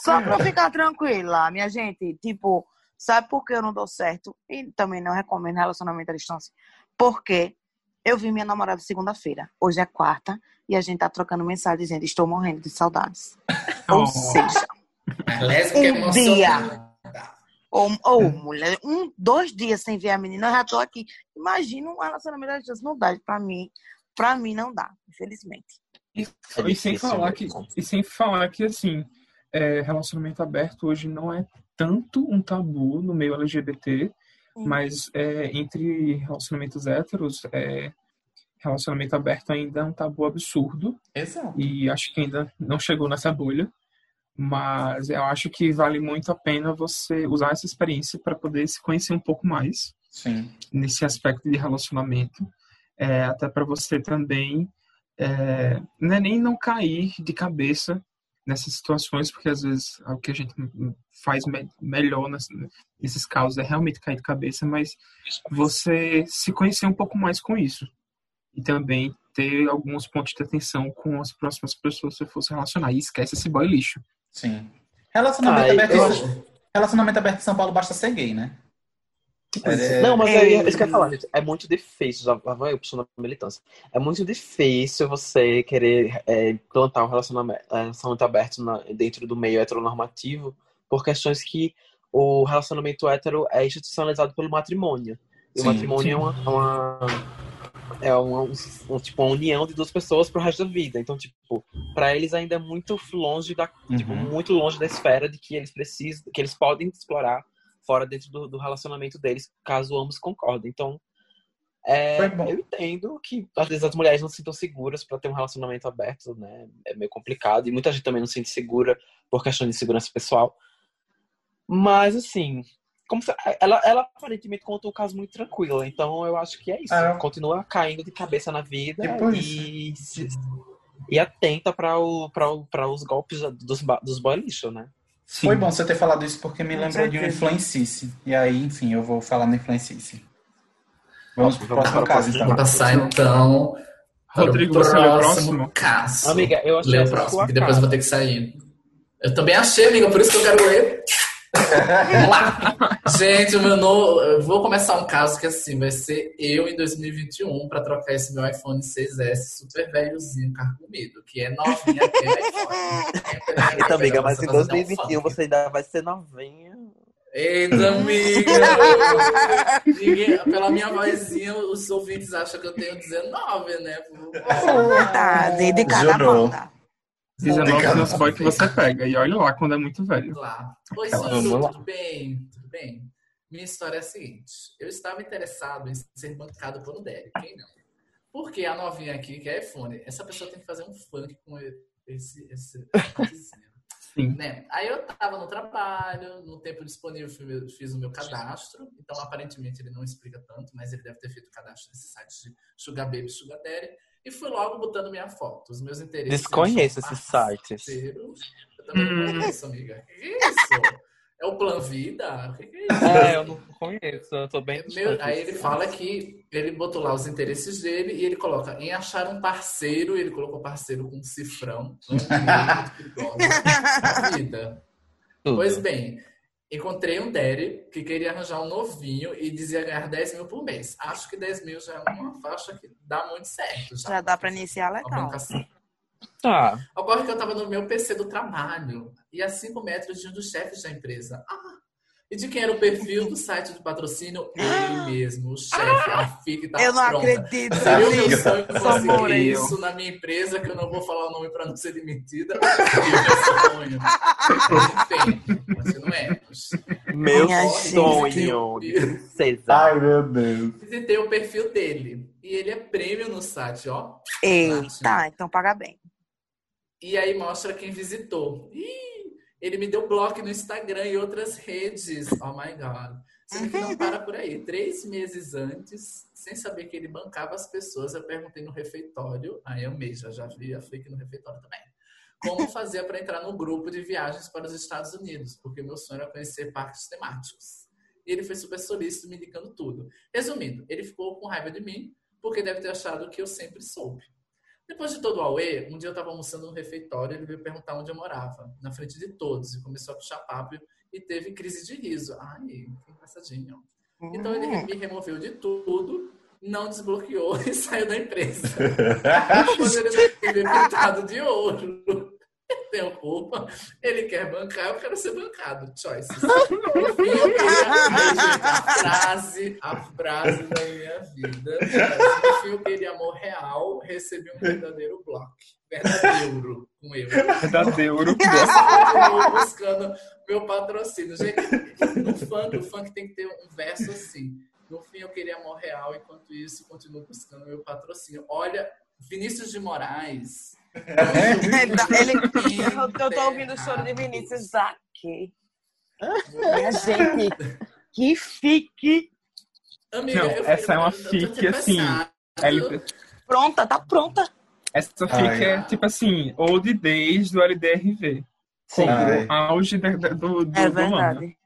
Só pra ficar tranquila, minha gente, tipo, sabe por que eu não dou certo? E também não recomendo relacionamento à distância. Porque eu vi minha namorada segunda-feira. Hoje é quarta e a gente tá trocando mensagem dizendo estou morrendo de saudades. Ou Oh. seja, É lésbica Um emocionada. ou, ou mulher, um, dois dias sem ver a menina, eu já tô aqui. Imagina um relacionamento à distância. Não dá pra mim. Pra mim não dá, infelizmente. E, É e sem falar que, e sem falar que assim, é, relacionamento aberto hoje não é tanto um tabu no meio LGBT, Sim. mas é, entre relacionamentos héteros, é, relacionamento aberto ainda é um tabu absurdo Exato. e acho que ainda não chegou nessa bolha. Mas eu acho que vale muito a pena você usar essa experiência para poder se conhecer um pouco mais Sim. nesse aspecto de relacionamento, é, até para você também é, não é nem não cair de cabeça nessas situações, porque às vezes o que a gente faz me- melhor nas- nesses casos é realmente cair de cabeça, mas você se conhecer um pouco mais com isso e também ter alguns pontos de atenção com as próximas pessoas que você for se relacionar. E esquece esse boy lixo. Sim. Relacionamento Ah, aberto. eu- Relacionamento aberto em São Paulo basta ser gay, né? É- Não, mas É. aí, isso que eu ia falar, gente. É muito difícil, já lá vai eu puxando a militância. É muito difícil você querer é, implantar um relacionamento, é, relacionamento aberto na- dentro do meio heteronormativo por questões que o relacionamento hétero é institucionalizado pelo matrimônio. E Sim, o matrimônio sim. é uma, uma- é uma, um- um- tipo, uma união de duas pessoas pro resto da vida. Então, tipo, para eles ainda é muito longe da tipo, Uhum. muito longe da esfera de que eles precisam, que eles podem explorar fora dentro do, do relacionamento deles, caso ambos concordem. Então, é, eu entendo que às vezes as mulheres não se sintam seguras para ter um relacionamento aberto, né? É meio complicado e muita gente também não se sente segura por questão de segurança pessoal. Mas assim, como se- ela, ela aparentemente contou um caso muito tranquilo, então eu acho que é isso. É. Continua caindo de cabeça na vida e, e atenta para os golpes dos, dos boy lixo, né? Sim. Foi bom você ter falado isso porque me Com lembrou de um influencice. E aí, enfim, eu vou falar no influencice. Vamos pro próximo para o caso, próximo. então. Vou passar então. para o Rodrigo, você lê o próximo? Caso. Amiga, eu achei Lê o próximo, que depois eu vou ter que sair. Eu também achei, amiga, por isso que eu quero ler. Gente, o meu no... eu vou começar um caso que assim, vai ser eu em 2021 para trocar esse meu iPhone 6S super velhozinho, carcomido, que é novinha aquele iPhone. Eita, amiga, mas em Você fazer um 2021 funk. você ainda vai ser novinha. Eita, amiga! Ninguém- pela minha vozinha, os ouvintes acham que eu tenho 19, né? Verdade, de cada Jurou. banda. 19 Obrigado. nos boy que você pega. E olha lá quando é muito velho. Lá. Oi, Suru, lá. tudo bem? Tudo bem? Minha história é a seguinte. Eu estava interessado em ser bancado por um Derek, quem não? Porque a novinha aqui, que é iPhone, essa pessoa tem que fazer um funk com esse... esse Sim. né? Aí eu tava no trabalho, no tempo disponível fiz o meu cadastro, então aparentemente ele não explica tanto, mas ele deve ter feito o cadastro nesse site de Sugar Baby, Sugar Daddy, e fui logo botando minha foto. Os meus interesses... Desconheço esses sites. Eu também não Hum. conheço, amiga. Que que é isso? É o Plan Vida? O que, que é isso? É, eu não conheço, eu tô bem Meu- aí ele fala que ele botou lá os interesses dele e ele coloca em achar um parceiro, ele colocou parceiro com um cifrão. Muito perigoso. Na vida. Tudo. Pois bem, encontrei um Daddy que queria arranjar um novinho e dizia ganhar 10 mil por mês. Acho que 10 mil já é uma faixa que dá muito certo. Já, Já dá pra iniciar legal. bancação. Tá. Ocorre que eu estava no meu PC do trabalho e a 5 metros de um dos chefes da empresa. Ah, e de quem era o perfil do site do patrocínio? Ele mesmo, o chefe, a FIC tá Eu não pronta. acredito Seria o meu sonho conseguir Amor, isso na minha empresa, que eu não vou falar o nome para não ser demitida. Enfim, continuemos. Meu Minha sonho de princesa. Ai, meu Deus. Visitei o perfil dele. E ele é prêmio no site, ó. Eita, então paga bem. E aí mostra quem visitou. Ih, Ele me deu bloco no Instagram e outras redes. Oh my God. Sendo que não para por aí. Três meses antes, sem saber que ele bancava as pessoas, eu perguntei no refeitório. Aí amei, já, já vi a fake no refeitório também. Como fazia para entrar no grupo de viagens para os Estados Unidos, porque meu sonho era conhecer parques temáticos. E ele foi super solícito, me indicando tudo. Resumindo, ele ficou com raiva de mim, porque deve ter achado que eu sempre soube. Depois de todo o Aue, um dia eu estava almoçando no refeitório, ele veio perguntar onde eu morava, na frente de todos, e começou a puxar papo e teve crise de riso. Ai, que engraçadinho. Então ele me removeu de tudo, não desbloqueou e saiu da empresa. Depois ele teve pintado de ouro. Eu tenho culpa. Ele quer bancar, eu quero ser bancado. Choices. Enfim, eu queria a frase, a frase da minha vida. Enfim, eu queria amor real, recebi um verdadeiro bloco. Verdadeiro com eu. Verdadeiro. Continuo buscando meu patrocínio. Gente, no funk, o funk tem que ter um verso assim. No fim, eu queria amor real, enquanto isso, continuo buscando meu patrocínio. Olha, Vinícius de Moraes. Ele, eu tô ouvindo o choro de Vinícius aqui. Minha gente, que fique. Amiga, Não, eu- essa é uma eu fique, assim. L- Pronta, tá pronta. Essa Ai. é tipo assim, old days do LDRV. Sim. Ai. Auge do, do, É do ano. verdade.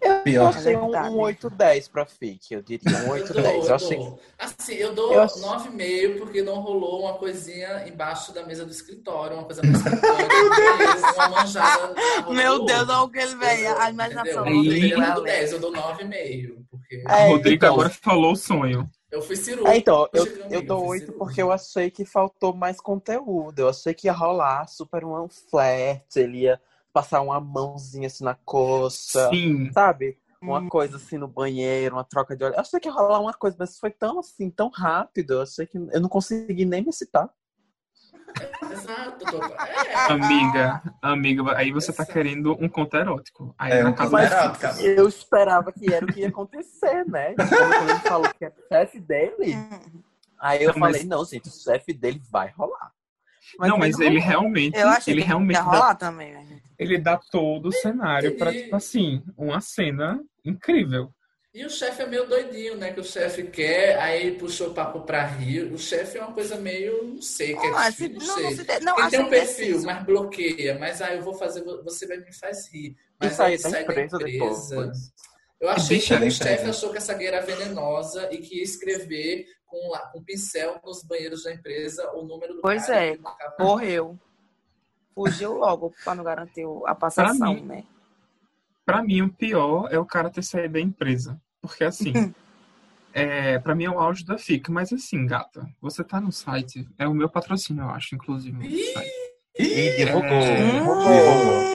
Eu Pior. achei um, um 8-10 pra FIC, eu diria um Eu 8-10. dou, Eu eu achei dou. Assim, eu dou Eu- 9,5 porque não rolou uma coisinha embaixo da mesa do escritório, uma coisa mais uma manjada. Meu Deus, olha o que ele veio. A imaginação. Eu 10, eu dou 9,5. Porque É, Rodrigo então. agora falou o sonho. eu fui cirúrgico. É, então, eu, eu dou fui 8 cirúrgico. porque eu achei que faltou mais conteúdo. Eu achei que ia rolar super um flerte, ele ia passar uma mãozinha assim na coxa, Sim. sabe? Uma Hum. coisa assim no banheiro, uma troca de olhos. Eu achei que ia rolar uma coisa, mas foi tão assim, tão rápido. Eu achei que eu não consegui nem me excitar. Exato, é, Amiga, amiga, aí você tá querendo um conto erótico. Aí É na um casa da- erótico, cara. Eu esperava que era o que ia acontecer, né? Quando quando ele falou que o chefe dele, aí eu Não, mas- falei, não, gente, o chefe dele vai rolar. Não, mas ele rolou. realmente, Eu achei ele que realmente ia dá, rolar também. né? ele dá todo o cenário pra, tipo assim, uma cena incrível. E o chefe é meio doidinho, né? Que o chefe quer, aí ele puxou o papo pra rir. O chefe é uma coisa meio, não sei, que é Não, assim, difícil, não, não se de- não, Ele tem um perfil, indeciso. mas bloqueia. Mas aí eu vou fazer, você vai me faz rir. Mas sair aí da sai da empresa. depois. Eu achei bicha que o chefe empresa. achou que essa gay era venenosa e que ia escrever com, lá- com pincel nos banheiros da empresa o número do Pois cara é. Morreu. Fugiu logo pra não garantir a passação, mim. né? Pra mim, o pior é o cara ter saído da empresa. Porque assim, é, pra mim é o auge da FIC. Mas assim, gata, você tá no site, é o meu patrocínio, eu acho, inclusive. no Ih! site. Divulgou. É.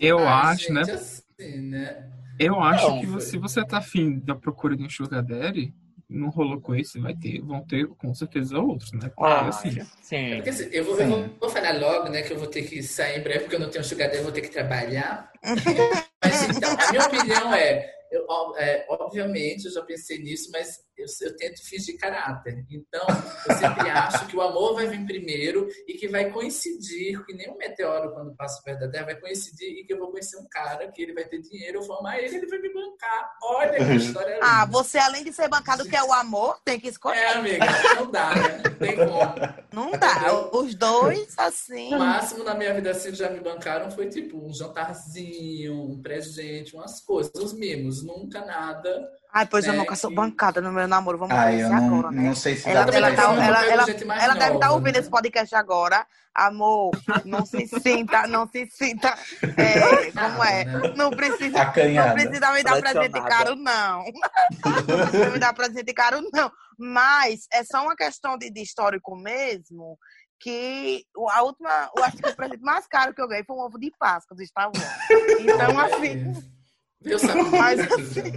Eu Ah, acho, né? assim, né? Eu acho Não, que foi. você- se você tá afim da procura de um sugar daddy, não rolou com esse, vai ter, vão ter com certeza outros, né? Porque, Ah, assim, sim. Porque, assim, eu, vou, eu vou- vou falar logo, né, que eu vou ter que sair em breve, porque eu não tenho sugar eu vou ter que trabalhar. mas então, a minha opinião é, eu, é, obviamente, eu já pensei nisso, mas eu, eu tento fingir caráter. Então, eu sempre acho que o amor vai vir primeiro e que vai coincidir, que nem um meteoro quando passa perto da Terra, vai coincidir e que eu vou conhecer um cara, que ele vai ter dinheiro, eu vou amar ele, ele vai me bancar. Olha que história linda. Ah, você além de ser bancado, que é o amor, tem que escolher. É, amiga, não dá, né? Não tem como. Não dá. Os dois, assim. O máximo na minha vida assim já me bancaram foi tipo um jantarzinho, um presente, umas coisas, os mimos, nunca nada. Ai, pois eu É, nunca sou que- bancada no meu namoro. Vamos Ai, conhecer eu não, agora, né? não sei se Ela, dá ela, tá, eu não ela, pego ela, mais ela deve estar nova, ouvindo né? esse podcast agora. Amor, não se sinta, não se sinta. é, como é? Né? Não precisa, não Acanhada. precisa me dar presente caro, não. Não precisa me dar presente caro, não. Mas é só uma questão de, de histórico mesmo. Que o- a última, eu acho que o presente mais caro que eu ganhei foi um ovo de Páscoa do Star Wars. Então, assim, Viu? Mas- Não vi.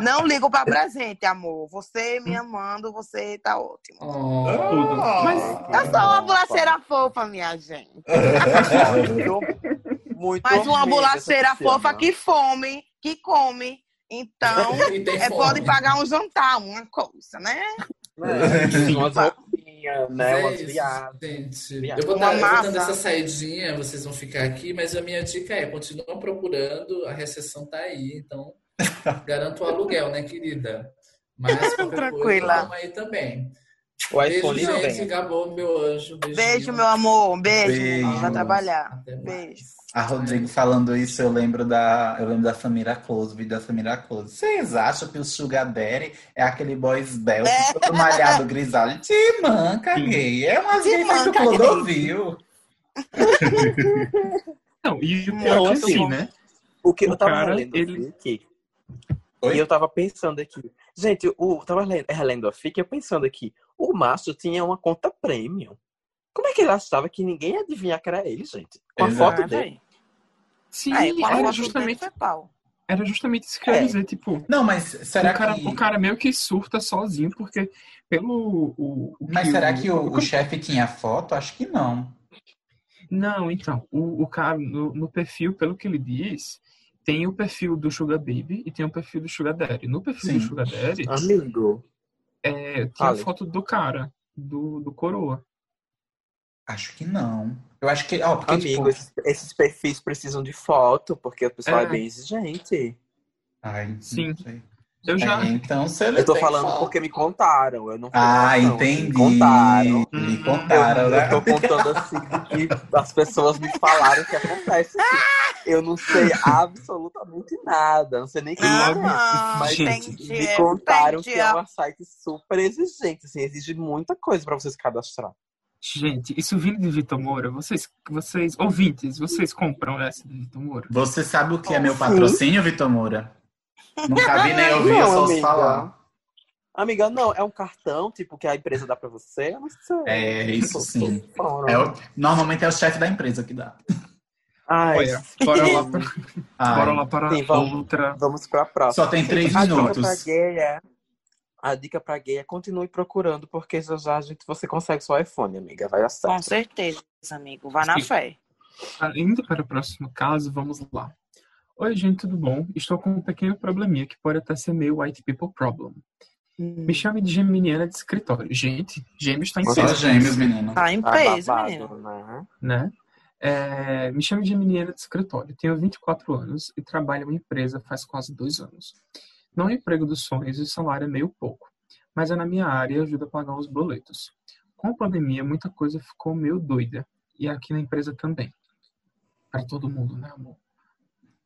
não ligo pra presente, amor. Você me amando, você tá ótimo. Oh. tudo. Mas Eu sou uma bolacheira fofa, minha gente. Muito, muito Mas uma bolacheira fofa que fome, que come. Então, é, pode pagar um jantar, uma coisa, né? É, Sim. Saidinha, né? Umas É isso, viadas. gente. Eu vou, Uma dar, eu vou massa. dando essa saidinha, vocês vão ficar aqui, mas a minha dica é, continuam procurando, a recessão tá aí, então garanto o aluguel, né, querida? Mas qualquer coisa, Tranquila. vamos aí também. O Beijo, iPhone não gente. vem. Gabou, meu anjo. Beijinho. Beijo, meu amor. Beijo. Beijo. Vai trabalhar. Beijo. A Rodrigo falando isso, eu lembro da, eu lembro da Samira Close, vídeo da Samira Close. Vocês acham que o Sugar Daddy é aquele boy esbelto, todo malhado, grisalho? Te manca, gay. É umas Te gay do Clodovil. Não, e o Não, pior é que assim, assim, né? O que O eu tava cara, lendo ele- aqui. Oi? E eu tava pensando aqui. Gente, o, tava lendo, relendo a FIC eu pensando aqui. O Márcio tinha uma conta premium. Como é que ele achava que ninguém ia adivinhar que era ele, gente? Com a Exato. foto Ah, dele. Sim, Aí, com a era justamente, pau. era justamente isso que eu ia É. dizer, tipo, Não, mas será o, cara, que. o cara meio que surta sozinho, porque pelo. O, o Mas será que o, o- o chefe tinha foto? Acho que não. Não, então, o, o cara, no, no perfil, pelo que ele diz, tem o perfil do Sugar Baby e tem o perfil do Sugar Daddy. No perfil Sim. do Sugar Daddy, Amigo. É, tinha a foto do cara, do, do coroa. Acho que não. Eu acho que. Ó, porque, Amigo, tipo. esses, esses perfis precisam de foto, porque o pessoal é, É. bem exigente. Ai, não Sim. sei. Eu já. É, então, se ele Eu tô tem falando foto- porque me contaram. Eu não Ah, não, entendi. Me contaram. Me Hum. contaram, eu, né? eu tô contando assim que as pessoas me falaram que acontece aqui. Eu não sei absolutamente nada, não sei nem quem Logo- é. Ah, Mas gente, entendi, me contaram que entendi. é uma site super exigente, assim, exige muita coisa pra você se cadastrar. Gente, isso vindo de Vitor Moura, vocês, vocês, ouvintes, vocês compram essa de Vitor Moura? Você sabe o que é meu patrocínio, Vitor Moura? Nunca vi nem ouvi, Não, só ouço amiga. falar. Amiga, não, é um cartão, tipo, que a empresa dá pra você? Eu não sei. É, isso sim. É o- normalmente é o chefe da empresa que dá. Ai, Olha, bora lá para, Ai, bora lá para Sim, vamos. outra. Vamos pra próxima. Só tem três a dica minutos. pra gay é... A dica pra gay é continue procurando, porque já já a gente, você consegue seu iPhone, amiga. Vai dar Com certo. certeza, amigo. Vai na Sim. fé. Indo para o próximo caso, vamos lá. Oi, gente, tudo bom? Estou com um pequeno probleminha que pode até ser meio white people problem. Me chame de geminiana de escritório. Gente, gêmeos está em peso, gêmeos, menino. Tá em Tá peso, menino. né? né? É, me chame de geminiana de escritório. Tenho 24 anos e trabalho em uma empresa faz quase dois anos. Não é emprego dos sonhos e o salário é meio pouco, mas é na minha área e ajuda a pagar os boletos. Com a pandemia, muita coisa ficou meio doida. E aqui na empresa também. Para todo mundo, né, amor?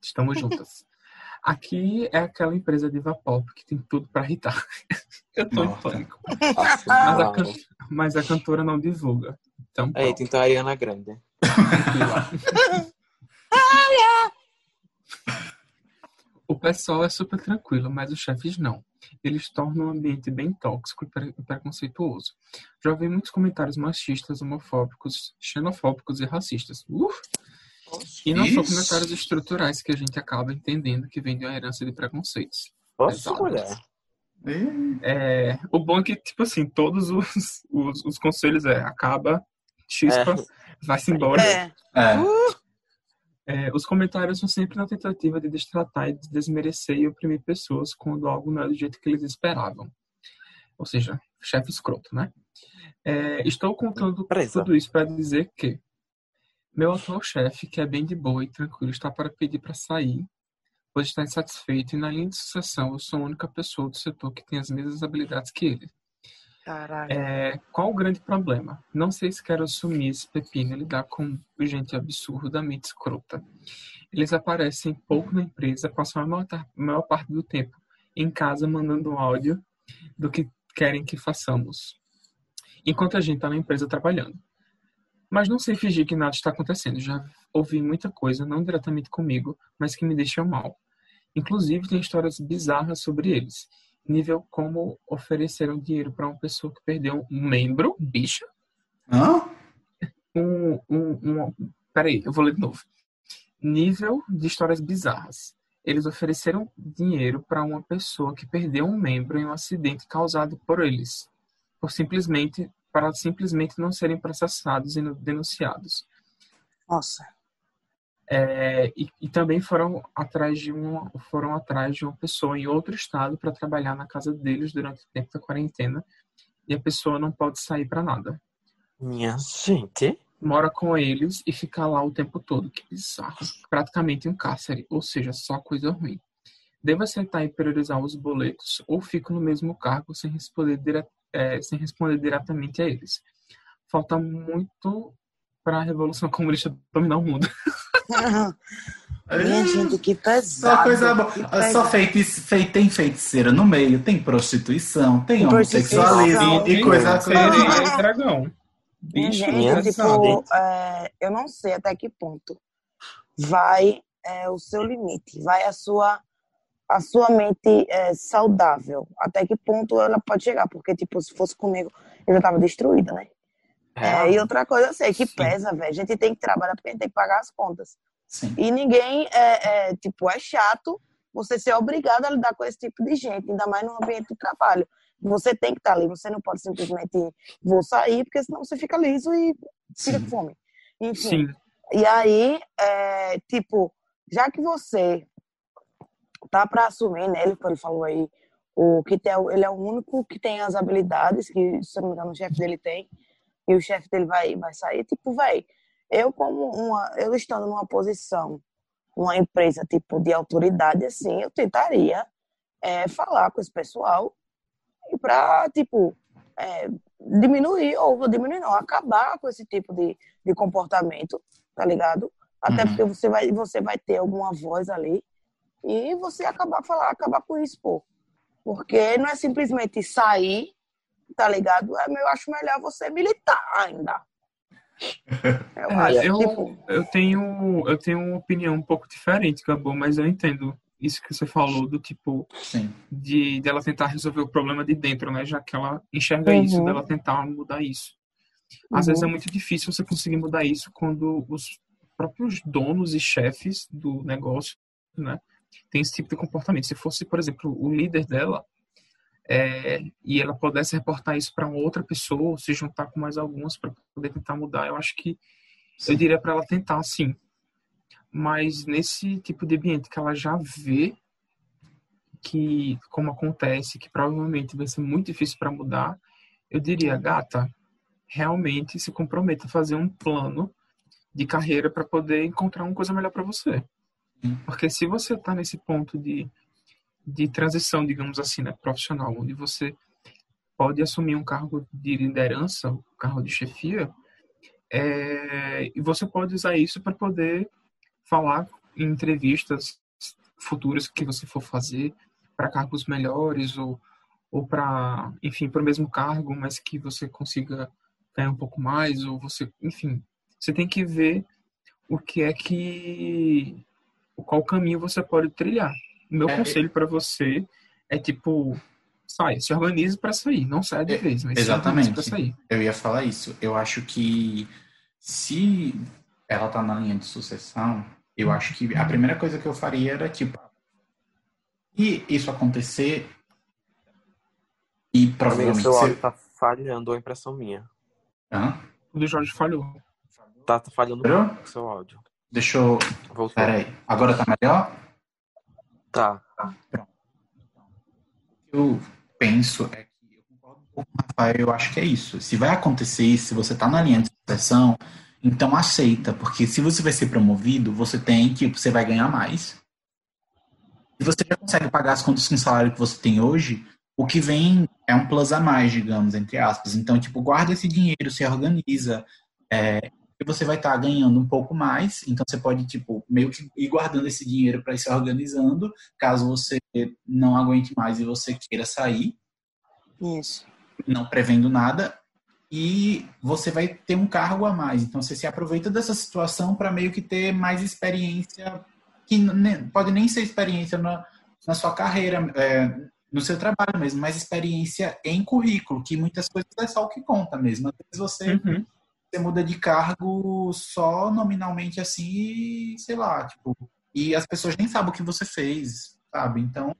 Estamos juntas. Aqui é aquela empresa diva pop que tem tudo para irritar. Eu tô em Nossa. pânico. Nossa, Mas a, can- mas a cantora não divulga. Então. Eita, então a Ariana Grande. O pessoal é super tranquilo, mas os chefes não. Eles tornam o ambiente bem tóxico e pre- preconceituoso. Já ouvi muitos comentários machistas, homofóbicos, xenofóbicos e racistas. Uf! E não são Ixi. comentários estruturais que a gente acaba entendendo que vem de uma herança de preconceitos. Exato. mulher. É, o bom é que, tipo assim, todos os, os, os conselhos é acaba, chispa, vai-se embora. É. É. É, os comentários são sempre na tentativa de destratar e de desmerecer e oprimir pessoas quando algo não é do jeito que eles esperavam. Ou seja, chefe escroto, né? É, estou contando Presa. tudo isso para dizer que meu atual chefe, que é bem de boa e tranquilo, está para pedir para sair, pois está insatisfeito e na linha de sucessão eu sou a única pessoa do setor que tem as mesmas habilidades que ele. Caralho. É, qual o grande problema? Não sei se quero assumir esse pepino e lidar com gente absurdamente escrota. Eles aparecem pouco na empresa, passam a maior, maior parte do tempo em casa mandando áudio do que querem que façamos, enquanto a gente está na empresa trabalhando. Mas não sei fingir que nada está acontecendo. Já ouvi muita coisa, não diretamente comigo, mas que me deixam mal. Inclusive, tem histórias bizarras sobre eles nível como ofereceram dinheiro para uma pessoa que perdeu um membro, bicha. Hã? Um, um, um, peraí, eu vou ler de novo. Nível de histórias bizarras. Eles ofereceram dinheiro para uma pessoa que perdeu um membro em um acidente causado por eles, por simplesmente para simplesmente não serem processados e denunciados. Nossa. É, e, e também foram atrás de uma foram atrás de uma pessoa em outro estado para trabalhar na casa deles durante o tempo da quarentena e a pessoa não pode sair para nada. Minha gente. Mora com eles e fica lá o tempo todo. Que bizarro. Praticamente um cárcere, ou seja, só coisa ruim. Devo aceitar e priorizar os boletos ou fico no mesmo cargo sem responder, dire... é, sem responder diretamente a eles. Falta muito para a Revolução Comunista dominar o mundo. Minha gente, que pesado. Só coisa boa. que Só pesado. feiti, fei- tem feiticeira no meio, tem prostituição, tem Tem homossexualismo e coisa coisa. dragão. Minha Bicho, gente, minha tipo, é, eu não sei até que ponto vai é, o seu limite, vai a sua a sua mente é, saudável, até que ponto ela pode chegar, porque tipo, se fosse comigo, eu já tava destruída, né? É, e outra coisa eu sei, que Sim. pesa, velho, a gente tem que trabalhar porque a gente tem que pagar as contas. Sim. E ninguém, é, é, tipo, é chato você ser obrigado a lidar com esse tipo de gente, ainda mais no ambiente de trabalho. Você tem que estar ali, você não pode simplesmente vou sair, porque senão você fica liso e fica Sim. com fome. Enfim. Sim, E aí, é, tipo, já que você tá para assumir, né? Ele, ele falou aí, o que ele é o único que tem as habilidades que, se não me engano, o chefe dele tem, e o chefe dele vai, vai sair. Tipo, véi, eu como uma, eu estando numa posição, uma empresa tipo de autoridade, assim, eu tentaria é, falar com esse pessoal e para tipo é, diminuir ou diminuir não, acabar com esse tipo de, de comportamento, tá ligado? Até Uhum. porque você vai você vai ter alguma voz ali e você acabar falar, acabar com isso, pô. Porque não é simplesmente sair, tá ligado? É, eu acho melhor você militar ainda. Eu É, acho, eu, tipo, eu tenho eu tenho uma opinião um pouco diferente, Gabo, mas eu entendo isso que você falou do tipo Sim. de dela tentar resolver o problema de dentro, né? Já que ela enxerga Uhum. isso, dela tentar mudar isso. Às Uhum. vezes é muito difícil você conseguir mudar isso quando os próprios donos e chefes do negócio, né, tem esse tipo de comportamento. Se fosse, por exemplo, o líder dela é, e ela pudesse reportar isso para outra pessoa, se juntar com mais algumas para poder tentar mudar, eu acho que eu diria para ela tentar, sim. Mas nesse tipo de ambiente que ela já vê que como acontece, que provavelmente vai ser muito difícil para mudar, eu diria, gata, realmente se comprometa a fazer um plano de carreira para poder encontrar uma coisa melhor para você. Sim. Porque se você está nesse ponto de, de transição, digamos assim, né, profissional, onde você pode assumir um cargo de liderança, um cargo de chefia, é, e você pode usar isso para poder falar em entrevistas futuras que você for fazer para cargos melhores ou, ou para, enfim, para o mesmo cargo, mas que você consiga ganhar um pouco mais, ou você, enfim, você tem que ver o que é que, qual caminho você pode trilhar. O meu É, conselho para você é tipo, sai, se organize para sair, não saia de É, vez, mas exatamente. se organize para sair. Eu ia falar isso. Eu acho que se ela tá na linha de sucessão, eu acho que a primeira coisa que eu faria era tipo, e isso acontecer e Amigo, provavelmente seu áudio você... tá falhando, ou é impressão minha. Hã? O do Jorge falhou. Tá, tá falhando o seu áudio. Deixa eu... Voltou. Peraí. Agora tá melhor? Tá. que eu penso é que eu concordo um pouco com o Rafael, eu acho que é isso. Se vai acontecer, se você está na linha de sucessão, então aceita, porque se você vai ser promovido, você tem que você vai ganhar mais. Se você já consegue pagar as contas com o salário que você tem hoje, o que vem é um plus a mais, digamos, entre aspas. Então, tipo, guarda esse dinheiro, se organiza, é, e você vai estar ganhando um pouco mais, então você pode, tipo, meio que ir guardando esse dinheiro para ir se organizando, caso você não aguente mais e você queira sair, isso. não prevendo nada, e você vai ter um cargo a mais. Então você se aproveita dessa situação para meio que ter mais experiência, que ne- pode nem ser experiência na, na sua carreira, é, no seu trabalho mesmo, mas experiência em currículo, que muitas coisas é só o que conta mesmo. Às vezes você Uhum. Você muda de cargo só nominalmente assim, sei lá, tipo, e as pessoas nem sabem o que você fez, sabe? Então,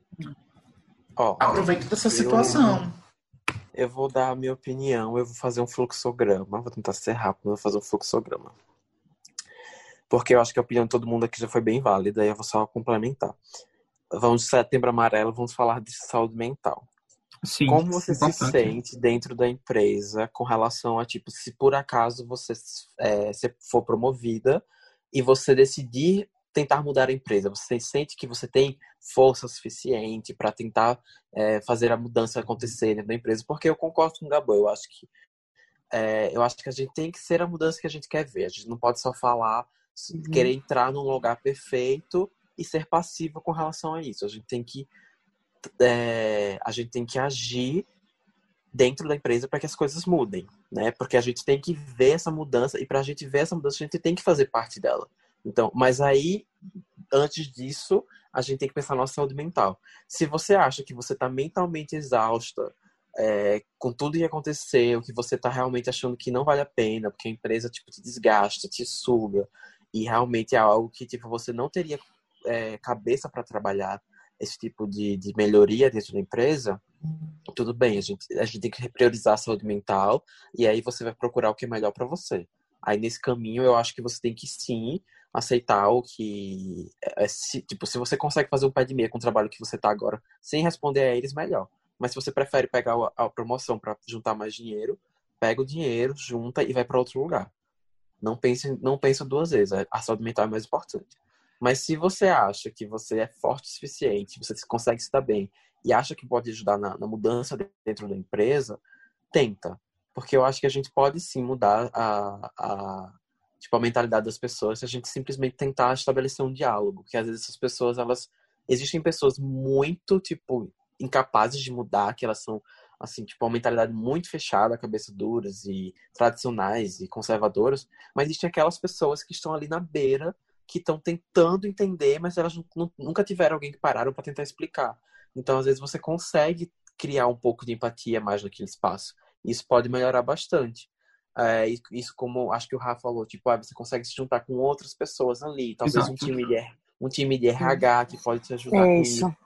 Ó, aproveita dessa eu- situação. eu vou dar a minha opinião, eu vou fazer um fluxograma. Vou tentar ser rápido, vou fazer um fluxograma. Porque eu acho que a opinião de todo mundo aqui já foi bem válida, e eu vou só complementar. Vamos de setembro amarelo, vamos falar de saúde mental. Sim, Como você se importante. sente dentro da empresa com relação a, tipo, se por acaso você é, se for promovida e você decidir tentar mudar a empresa, você sente que você tem força suficiente para tentar é, fazer a mudança acontecer dentro da empresa? Porque eu concordo com o Gabo, eu acho que é, eu acho que a gente tem que ser a mudança que a gente quer ver. A gente não pode só falar, Uhum. querer entrar num lugar perfeito e ser passivo com relação a isso. A gente tem que é, a gente tem que agir dentro da empresa para que as coisas mudem, né? Porque a gente tem que ver essa mudança e para a gente ver essa mudança a gente tem que fazer parte dela. Então, mas aí antes disso a gente tem que pensar na nossa saúde mental. Se você acha que você está mentalmente exausta é, com tudo que aconteceu, que você está realmente achando que não vale a pena, porque a empresa tipo te desgasta, te suga e realmente é algo que tipo você não teria é, cabeça para trabalhar esse tipo de, de melhoria dentro da empresa, tudo bem, a gente, a gente tem que priorizar a saúde mental e aí você vai procurar o que é melhor para você. Aí nesse caminho eu acho que você tem que sim aceitar o que. É, se, tipo, se você consegue fazer um pé de meia com o trabalho que você tá agora sem responder a eles, melhor. Mas se você prefere pegar a, a promoção para juntar mais dinheiro, pega o dinheiro, junta e vai para outro lugar. Não pense, não pensa duas vezes. A saúde mental é mais importante. Mas se você acha que você é forte o suficiente, você consegue se dar bem e acha que pode ajudar na, na, mudança dentro da empresa, tenta. Porque eu acho que a gente pode sim mudar a, a, tipo, a mentalidade das pessoas se a gente simplesmente tentar estabelecer um diálogo. Porque às vezes essas pessoas, elas. Existem pessoas muito, tipo, incapazes de mudar, que elas são, assim, tipo, uma mentalidade muito fechada, cabeça duras e tradicionais e conservadoras. Mas existem aquelas pessoas que estão ali na beira que estão tentando entender, mas elas nunca tiveram alguém que pararam para tentar explicar. Então, às vezes, você consegue criar um pouco de empatia mais naquele espaço. Isso pode melhorar bastante. É, isso, como acho que o Rafa falou, tipo, ah, você consegue se juntar com outras pessoas ali. Talvez um time, de, um time de RH que pode te ajudar é com isso. isso.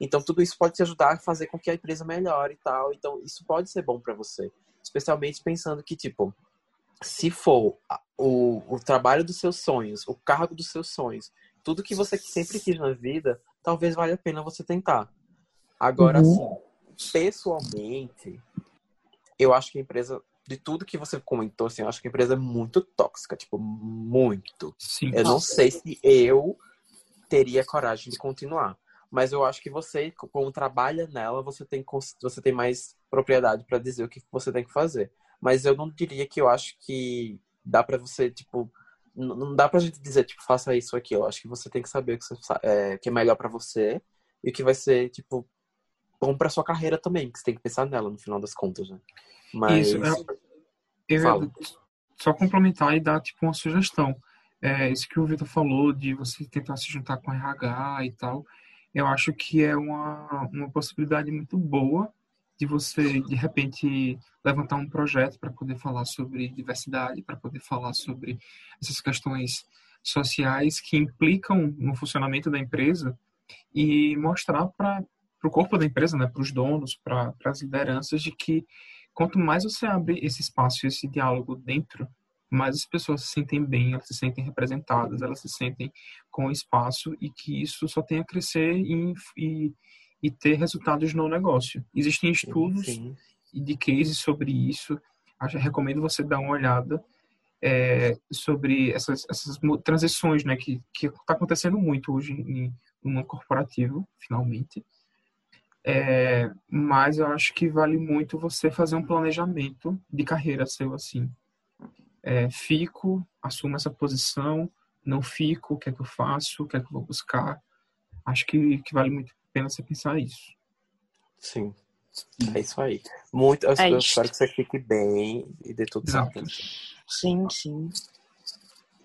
Então, tudo isso pode te ajudar a fazer com que a empresa melhore e tal. Então, isso pode ser bom para você. Especialmente pensando que, tipo, se for o, o trabalho dos seus sonhos, o cargo dos seus sonhos, tudo que você sempre quis na vida, talvez valha a pena você tentar. Agora, Uhum. assim, pessoalmente, eu acho que a empresa, de tudo que você comentou, assim, eu acho que a empresa é muito tóxica, tipo, muito. Sim. Eu não sei se eu teria coragem de continuar. Mas eu acho que você, como trabalha nela, você tem, você tem mais propriedade para dizer o que você tem que fazer. Mas eu não diria que eu acho que dá pra você, tipo, não dá pra gente dizer, tipo, faça isso aqui. Eu acho que você tem que saber o que, você, é, que é melhor pra você e o que vai ser, tipo, bom pra sua carreira também, que você tem que pensar nela no final das contas, né? Mas. Isso, é- Eu só complementar e dar tipo uma sugestão. É, isso que o Vitor falou de você tentar se juntar com a RH e tal, eu acho que é uma, uma possibilidade muito boa de você, de repente, levantar um projeto para poder falar sobre diversidade, para poder falar sobre essas questões sociais que implicam no funcionamento da empresa e mostrar para o corpo da empresa, né, para os donos, para as lideranças, de que quanto mais você abre esse espaço, esse diálogo dentro, mais as pessoas se sentem bem, elas se sentem representadas, elas se sentem com espaço e que isso só tem a crescer e, e, e ter resultados no negócio. Existem estudos Sim. de cases sobre isso. Acho, recomendo você dar uma olhada é, sobre essas, essas transições, né, que está acontecendo muito hoje em, no mundo corporativo, finalmente. É, mas eu acho que vale muito você fazer um planejamento de carreira seu assim. É, fico, assumo essa posição, não fico, o que é que eu faço, o que é que eu vou buscar. Acho que, que vale muito pena você pensar isso. Sim. É isso aí. Muito, eu, É eu espero que você fique bem e dê tudo Exato. certo. Sim, sim.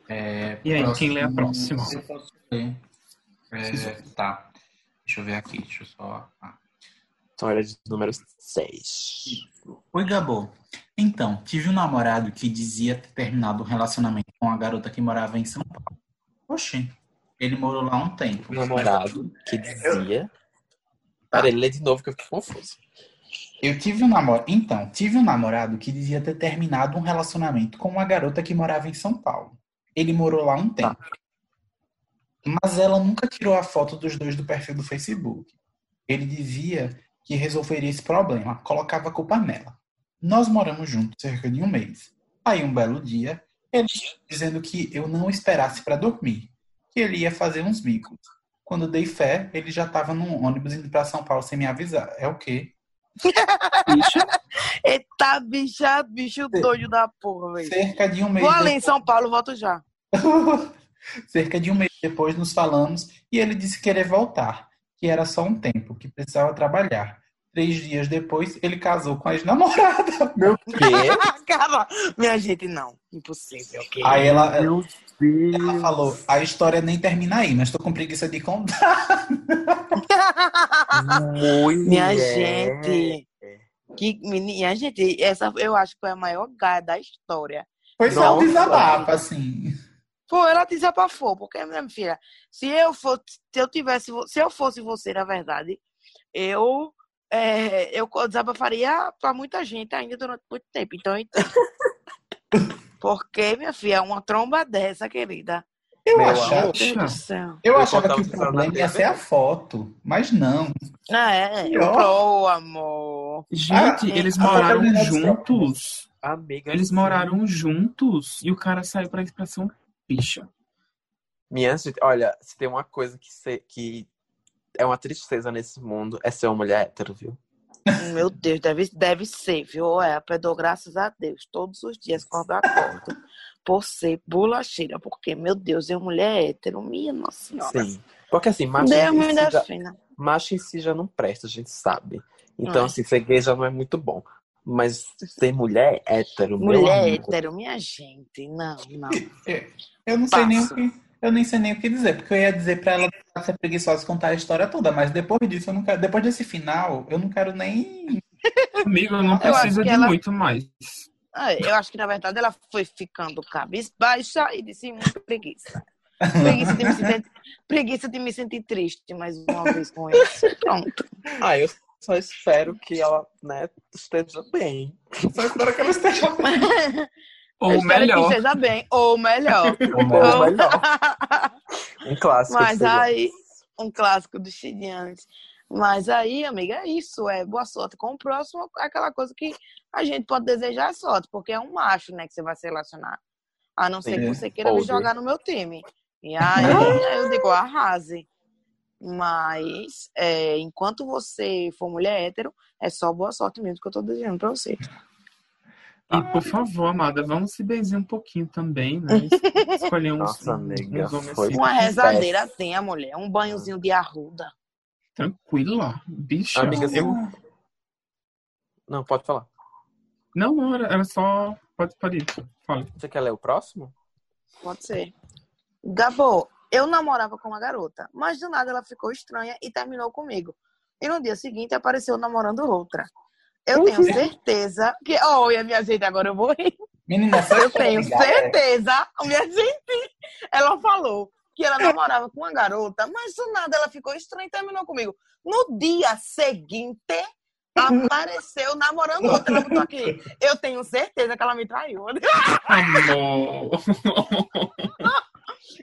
É, E aí, quem lê a próxima? Eu posso ler. É, tá. Deixa eu ver aqui. Deixa eu só. Ah. Então era de número 6. Oi, Gabo. Então, tive um namorado que dizia ter terminado um relacionamento com uma garota que morava em São Paulo. Oxi, ele morou lá um tempo. Um namorado que dizia. Peraí, lê de novo que eu fiquei confuso. Eu tive um namorado. Então, tive um namorado que dizia ter terminado um relacionamento com uma garota que morava em São Paulo. Ele morou lá um tempo. Mas ela nunca tirou a foto dos dois do perfil do Facebook. Ele dizia que resolveria esse problema, colocava a culpa nela. Nós moramos juntos cerca de um mês. Aí, um belo dia, ele dizendo que eu não esperasse para dormir, que ele ia fazer uns bicos. Quando dei fé, ele já estava num ônibus indo para São Paulo sem me avisar. É o quê? Bicha, Eita, bicha, bicho doido da porra, velho. Cerca de um mês Vou ali em São Paulo, volto já. Cerca de um mês depois nos falamos e ele disse querer voltar, que era só um tempo, que precisava trabalhar. Três dias depois, ele casou com a ex-namorada. Meu Quê? Cara, minha gente, não. Impossível, ok? Aí ela, Meu Deus. ela falou, a história nem termina aí, mas tô com preguiça de contar. Mulher. Minha gente. Que minha gente, essa eu acho que foi a maior gaia da história. Foi só um desabafo, assim. Pô, ela desabafou, porque, minha filha, se eu fosse, se eu tivesse, se eu fosse você, na verdade, eu, é, eu desabafaria pra muita gente ainda durante muito tempo. Então, entendo. Porque, minha filha, uma tromba dessa, querida. Eu Meu achava, eu achava que o problema ia ser a foto, mas não. Ah, é, Pior. oh, amor. gente, Ah, eles a moraram é juntos. Amiga. Eles sim. moraram juntos e o cara saiu pra expressão bicha. Minha gente, olha, se tem uma coisa que, se- que é uma tristeza nesse mundo, é ser uma mulher hétero, viu? Meu Deus, deve, deve ser, viu? É, eu dou graças a Deus todos os dias quando eu acordo por ser bolacheira, porque, meu Deus, eu mulher hétero, minha nossa senhora. Sim. Porque assim, macho, Deus em si já, defenda. macho em si já não presta, a gente sabe. Então, É. assim, ser gay já não é muito bom. Mas ser mulher hétero, Mulher hétero, minha gente, não, não. Eu não sei nem o Passo. que. Eu nem sei nem o que dizer, porque eu ia dizer pra ela ser preguiçosa e contar a história toda, mas depois disso, eu não quero, depois desse final, eu não quero nem. Amigo, não precisa de ela- muito mais. Ah, Eu acho que, na verdade, ela foi ficando cabisbaixa e disse muito preguiça. Preguiça de, me sentir, preguiça de me sentir triste mais uma vez com isso. Pronto. Ah, eu só espero que ela, né, esteja bem. Só espero que ela esteja bem. Ou Eu melhor, que esteja bem, ou melhor. Ou melhor. Um clássico. Mas aí, um clássico dos chidianos. Mas aí, amiga, é isso. É boa sorte com o próximo. é Aquela coisa que a gente pode desejar sorte, porque é um macho, né, que você vai se relacionar. A não ser que Sim. você queira me Older. jogar no meu time. E aí, aí eu digo, arrase. Mas, é, enquanto você for mulher hétero, é só boa sorte mesmo que eu tô desejando pra você. E por favor, amada, vamos se benzer um pouquinho também, né? Escolher uns, Nossa, amiga, uns homens foi- assim, Uma rezadeira tem a mulher, um banhozinho de arruda. tranquila. Bicha, Amiga, eu... Não, pode falar. Não, não, era, era só... Pode, pode ir, fala. Você quer ler o próximo? Pode ser. Gabo, eu namorava com uma garota, mas do nada ela ficou estranha e terminou comigo. E no dia seguinte apareceu namorando outra. Eu tenho certeza que. Olha, minha gente, agora eu vou rir. Menina, só Eu tenho ligar, é. certeza, minha gente. Ela falou que ela namorava com uma garota, mas do nada ela ficou estranha e terminou comigo. No dia seguinte, apareceu namorando outra. Ela botou aqui. Eu tenho certeza que ela me traiu. Amor.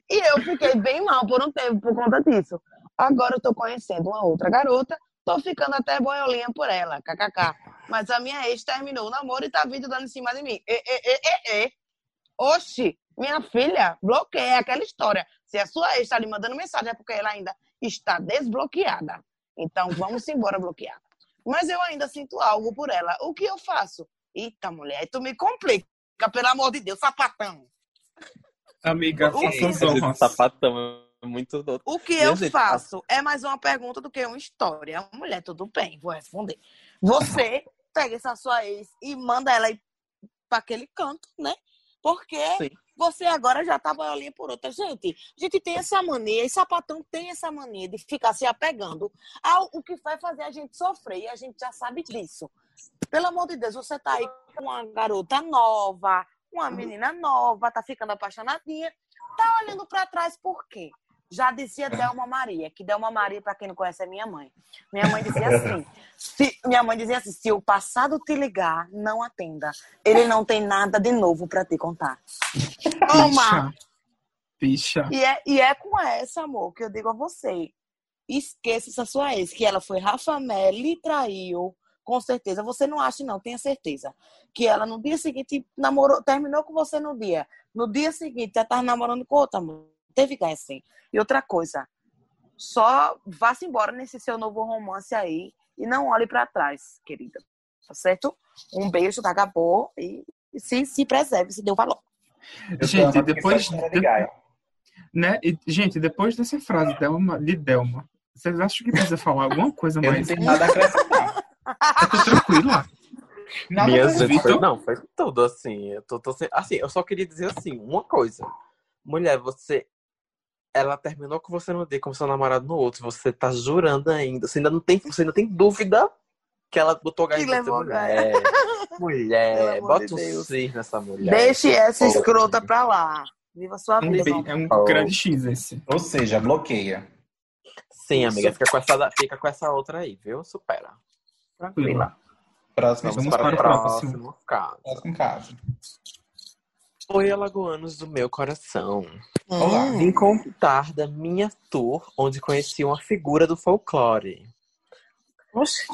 E eu fiquei bem mal por um tempo por conta disso. Agora eu tô conhecendo uma outra garota, tô ficando até boiolinha por ela, kkk. Mas a minha ex terminou o namoro e tá vindo dando em cima de mim. E, e, e, e, e. Oxi, minha filha, bloqueia aquela história. Se a sua ex tá lhe mandando mensagem é porque ela ainda está desbloqueada. Então vamos embora bloquear. Mas eu ainda sinto algo por ela. O que eu faço? Eita, mulher, tu me complica, pelo amor de Deus, sapatão. Amiga, O quê? faça as honras. Sapatão é muito doido. O que eu faço é mais uma pergunta do que uma história. Mulher, tudo bem, vou responder. Você pega essa sua ex e manda ela ir para aquele canto, né? Porque Sim. você agora já tá boiolinha por outra. Gente, a gente tem essa mania, e sapatão tem essa mania de ficar se apegando ao o que vai fazer a gente sofrer, e a gente já sabe disso. Pelo amor de Deus, você tá aí com uma garota nova, uma menina nova, tá ficando apaixonadinha, tá olhando para trás por quê? Já dizia Delma Maria, que Delma Maria, para quem não conhece, é minha mãe. Minha mãe dizia assim: se, minha mãe dizia assim: se o passado te ligar, não atenda. Ele não tem nada de novo para te contar. Toma! Bicha. Bicha. E é, e é com essa, amor, que eu digo a você. esqueça essa sua ex, que ela foi Rafa Melli, traiu, com certeza. Você não acha, não, tenha certeza. Que ela no dia seguinte namorou, terminou com você no dia. No dia seguinte, já tava namorando com outra mulher. Teve que assim. E outra coisa, só vá-se embora nesse seu novo romance aí e não olhe para trás, querida. Tá certo? Um beijo da Gabô e se, se preserve, se deu valor. Eu Gente, depois- de Gaia. Né? E, gente, depois dessa frase Delma, de Delma, vocês acham que precisa falar alguma coisa Eu não mais? tenho nada a acrescentar. Eu tô tranquila. Nada a Minha acrescentar. gente, foi, não, foi tudo assim. Eu tô, tô sem- assim, eu só queria dizer assim, uma coisa. Mulher, você. Ela terminou com você no dia, com seu namorado no outro. Você tá jurando ainda. Você ainda não tem, você ainda tem dúvida que ela botou gás Que em você, levou mulher. Mulher, bota de um Deus. cis nessa mulher. Deixe essa Pô. escrota pra lá. Viva sua vida. É um Oh. grande X esse. Ou seja, bloqueia. Sim, amiga, fica com, essa, fica com essa outra aí, viu? Supera. Tranquila. Próximo, Vamos, Vamos para, para o o próximo caso. próximo caso. Oi, alagoanos do meu coração. Olá. Hum. Vim contar da minha tour, onde conheci uma figura do folclore. Oxe.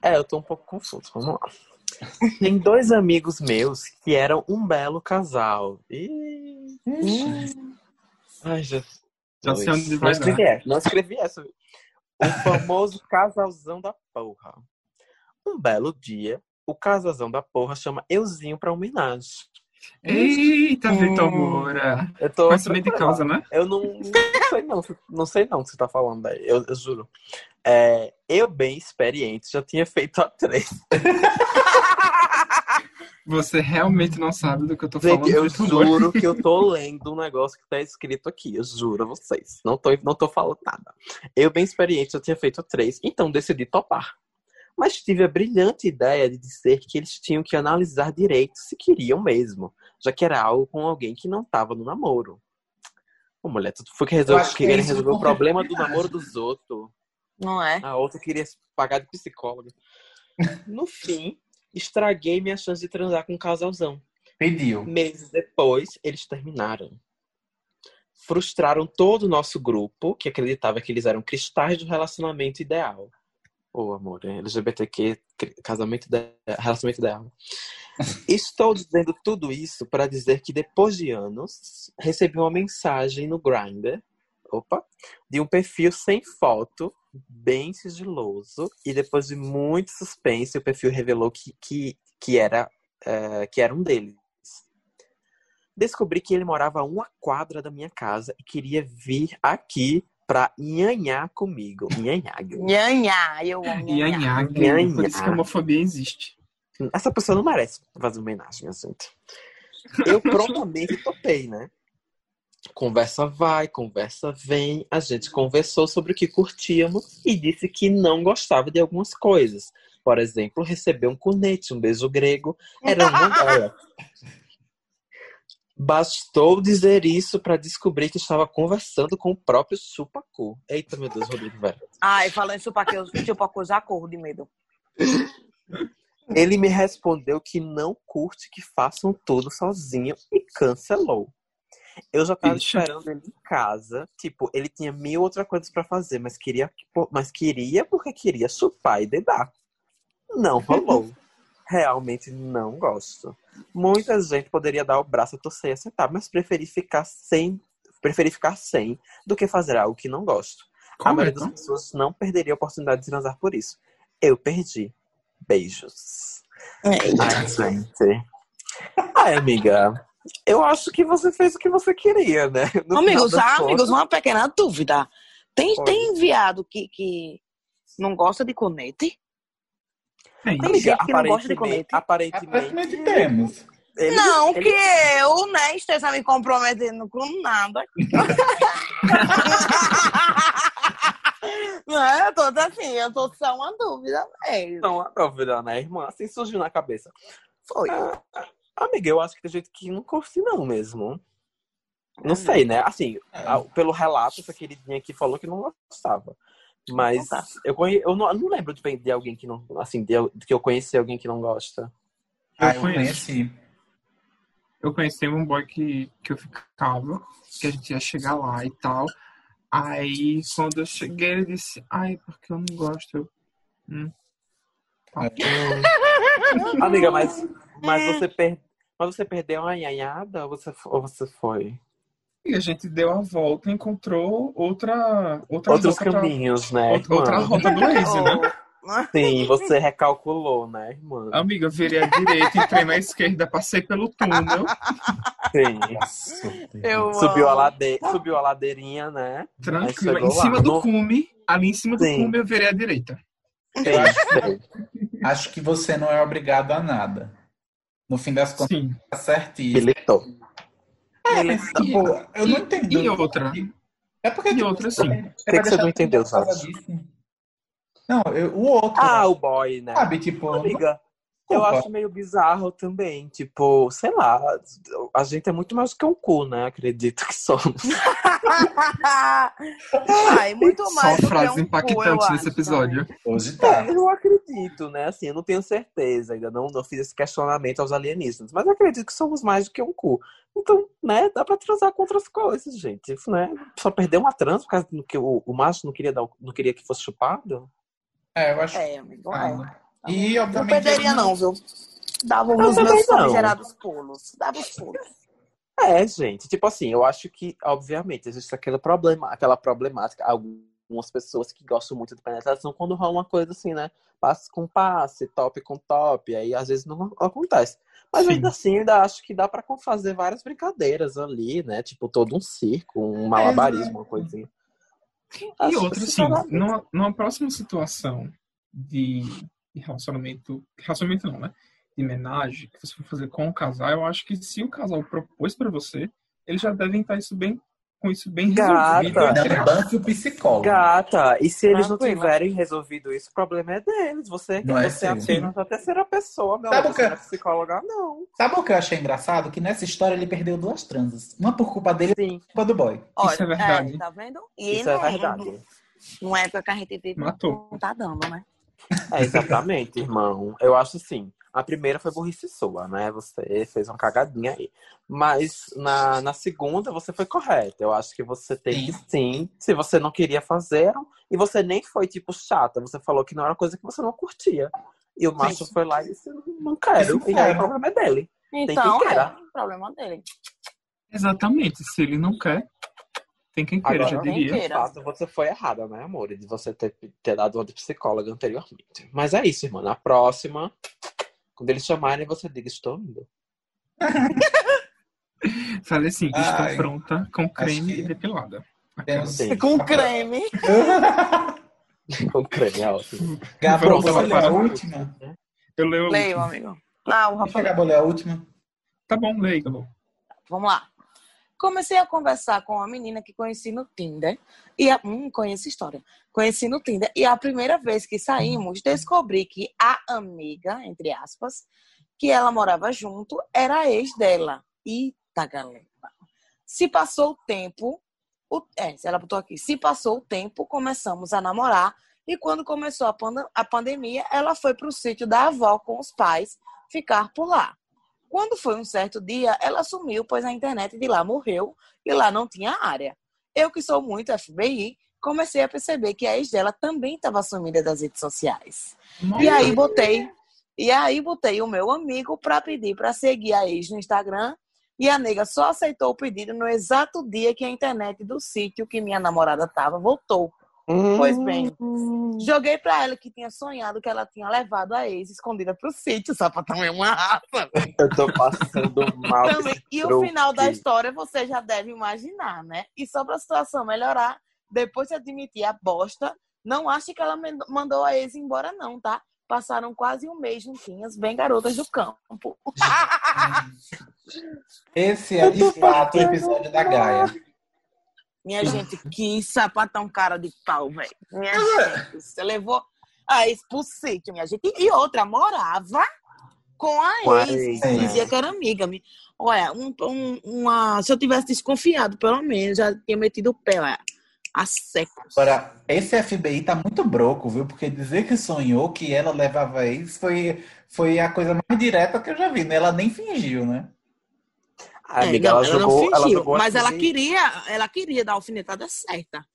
É, eu tô um pouco confuso, vamos lá. Tem dois amigos meus que eram um belo casal. Ih, Hum. ai, Jesus. Já sei onde Não vai escrevi essa, não escrevi essa. O famoso casalzão da porra. Um belo dia, o casalzão da porra chama Euzinho pra homenagem. Eita, Hum. Vitor Moura. Eu tô Conhecimento de causa, né? Eu não, não sei não, não sei não o que você tá falando aí, eu, eu juro. É, eu, bem experiente, já tinha feito a três. Você realmente não sabe do que eu tô Gente, falando. eu juro que eu tô lendo um negócio que tá escrito aqui. Eu juro a vocês. Não tô, não tô falando nada. Eu, bem experiente, já tinha feito três, então decidi topar. Mas tive a brilhante ideia de dizer que eles tinham que analisar direito se queriam mesmo, já que era algo com alguém que não tava no namoro. Ô, mulher, tu foi que Eu resolveu, que querer isso resolver o com problema do namoro dos outros. Não é? A outra queria pagar de psicóloga. No fim, estraguei minha chance de transar com um casalzão. Pediu. Meses depois, eles terminaram. Frustraram todo o nosso grupo, que acreditava que eles eram cristais do relacionamento ideal. Ô, amor, é LGBTQ, casamento relacionamento ideal. Estou dizendo tudo isso para dizer que depois de anos, recebi uma mensagem no Grindr, opa, de um perfil sem foto, bem sigiloso, e depois de muito suspense, o perfil revelou que, que, que, era, eh, que era um deles. Descobri que ele morava a uma quadra da minha casa e queria vir aqui pra nhanhar comigo. Nhanhar. Nhanhá, eu amo. Nhanhá, Nhanhá. Por isso que a homofobia existe. Essa pessoa não merece fazer homenagem, gente. Eu prontamente topei, né? Conversa vai, conversa vem. A gente conversou sobre o que curtíamos e disse que não gostava de algumas coisas. Por exemplo, receber um cunete, um beijo grego, era uma. Bastou dizer isso para descobrir que estava conversando com o próprio Chupacu. Eita, meu Deus, Rodrigo, velho. Ai, falando pra que eu tipo, eu já corro de medo. Ele me respondeu que não curte que façam tudo sozinho e cancelou. Eu já tava Ixi. esperando ele em casa. Tipo, ele tinha mil outras coisas pra fazer, mas queria, mas queria porque queria chupar e dedar. Não rolou. Realmente não gosto. Muita gente poderia dar o braço a torcer e aceitar, mas preferi ficar sem, preferi ficar sem do que fazer algo que não gosto. a Como é, maioria das então? pessoas não perderia a oportunidade de transar por isso. Eu perdi. Beijos. Ai, gente. Ai, amiga. Eu acho que você fez o que você queria, né? No amigos, das ah, contas- amigos, uma pequena dúvida. Tem, Oi. tem enviado que, que não gosta de conete? É Tem gente que não gosta de aparentemente, aparentemente, Aparentemente temos. ele- não, ele- que eu, né, esteja me comprometendo com nada. não, eu tô assim, eu tô só uma dúvida mesmo. Não, a dúvida, né, irmã? Assim surgiu na cabeça. Foi. Ah, amiga, eu acho que tem gente que não curte não mesmo. Não sei, né? Assim, a- pelo relato, essa queridinha aqui falou que não gostava. Mas Não tá. eu, conhe... eu, não, eu não lembro de, de alguém que não. Assim, de, de que eu conheci alguém que não gosta. Ah, eu conheço. conheci. Eu conheci um boy que, que eu ficava, que a gente ia chegar lá e tal. Aí, quando eu cheguei, ele disse, ai, porque eu não gosto. Eu, hum. Tá. Amiga, mas, mas, você per... mas você perdeu a nhanhada ou você, ou você foi? E a gente deu a volta e encontrou outra, outra Outros rota pra- caminhos, né? outra, outra rota do Waze, né? Sim, você recalculou, né, irmã? Amiga, eu virei à direita, entrei na esquerda, passei pelo túnel, Sim. Nossa, Eu Subiu a, lade... Subiu a ladeirinha, né? tranquila. chegou Em cima lá. do cume, ali em cima do Sim. cume eu virei à direita. Eu acho, acho que você não é obrigado a nada. No fim das contas, Sim. tá certíssimo. Militou. É, mas, tipo, eu não entendo. E outra? É porque E tipo, outra, sim. é que pra você não entendeu, disso. Não, eu- o outro. Ah, o boy, né? Sabe, tipo. Amiga, eu acho meio bizarro também. Tipo, sei lá, a gente é muito mais do que um cu, né? Acredito que somos. Ai, muito Só mais do que frases um cu, eu impactantes nesse acho episódio. Hoje tá. Eu acredito, né? Assim, eu não tenho certeza, ainda não, não fiz esse questionamento aos alienígenas, mas eu acredito que somos mais do que um cu. Então, né, dá pra transar com outras coisas, gente. Isso, né? Só perder uma trans por causa do que o, o macho não queria, dar, não queria que fosse chupado? É, eu acho. É, amigo, é. Ah, E, Não obviamente. perderia não, viu? Dava os meus não. famigerados pulos. Dava os pulos. É, gente. Tipo assim, eu acho que, obviamente, existe aquele problema, aquela problemática. Algumas pessoas que gostam muito de penetração quando rola uma coisa assim, né? Passe com passe, top com top. Aí às vezes não acontece. Mas Sim. ainda assim, ainda acho que dá pra fazer várias brincadeiras ali, né? Tipo, todo um circo, um malabarismo, uma coisinha. E Acho outra, assim, numa, numa próxima situação de, de relacionamento. Relacionamento não, né? De homenagem que você for fazer com o casal, eu acho que se o casal propôs pra você, eles já devem estar isso bem, com isso bem Gata. resolvido. Não, entre aspas. banque o psicólogo. Gata, e se eles não tiverem resolvido isso, o problema é deles. Você, Não é você é apenas a terceira pessoa, meu Sabe o que- Você não é psicóloga, não. Sabe o que eu achei engraçado? Que nessa história ele perdeu duas transas. Uma por culpa dele e por culpa do boy. Olha, Isso é verdade. tá vendo? E isso é não- verdade. Numa época que a gente vive, Matou. não tá dando, né? É, exatamente, irmão. Eu acho assim. A primeira foi burrice sua, né? Você fez uma cagadinha aí. Mas na, na segunda você foi correta. Eu acho que você tem que sim. Se você não queria fazer, e você nem foi, tipo, chata. Você falou que não era coisa que você não curtia. E o macho foi lá e disse, não quero. Isso E aí é. o problema é dele. Então, quem é queira. o problema dele. Exatamente. Se ele não quer, tem quem queira, Agora, já quem diria. queira. De fato, você foi errada, né, amor? De você ter, ter dado uma de psicóloga anteriormente. Mas é isso, irmã. Na próxima, quando eles chamarem, você diga, estou indo. Falei assim, estou Ai. pronta com creme que- e depilada. Temos- Sim. Com creme. Com creme, é ótimo. Vamos você leu a última? Eu leio. Leio, amigo. Não, Deixa Rafael. a Gabo ler a última. Tá bom, leio. Vamos lá. Comecei a conversar com uma menina que conheci no Tinder. E a... Hum, conheço história. Conheci no Tinder. E a primeira vez que saímos, descobri que a amiga, entre aspas, que ela morava junto, era a ex dela. Eita, galera. Se passou o tempo. O... É, ela botou aqui. Se passou o tempo, começamos a namorar. E quando começou a, a pandemia, ela foi para o sítio da avó com os pais ficar por lá. Quando foi um certo dia, ela sumiu, pois a internet de lá morreu e lá não tinha área. Eu, que sou muito FBI, comecei a perceber que a ex dela também estava sumida das redes sociais. E aí botei, e aí botei o meu amigo para pedir para seguir a ex no Instagram. E a nega só aceitou o pedido no exato dia que a internet do sítio que minha namorada tava voltou. Pois bem, joguei pra ela que tinha sonhado que ela tinha levado a ex escondida pro sítio, só pra também uma raça. Eu tô passando mal. Também. E o final da história você já deve imaginar, né? E só pra situação melhorar, depois de admitir a bosta, não ache que ela mandou a ex embora, não, tá? Passaram quase um mês juntinhas, bem garotas do campo. Esse é de fato o episódio da Gaia. Minha gente, que sapatão cara de pau, velho. Minha gente, você levou a ex pro sítio, minha gente. E outra, morava com a ex. Dizia que era amiga. Me- Olha, um, um- uma, se eu tivesse desconfiado, pelo menos, já tinha metido o pé, olha, a seco. Agora, esse FBI tá muito broco, viu? Porque dizer que sonhou que ela levava ex foi, foi a coisa mais direta que eu já vi, né? Ela nem fingiu, né? A É, amiga, não, ela, ela jogou, não ela fingiu, jogou mas assim, ela queria, ela queria dar a alfinetada certa.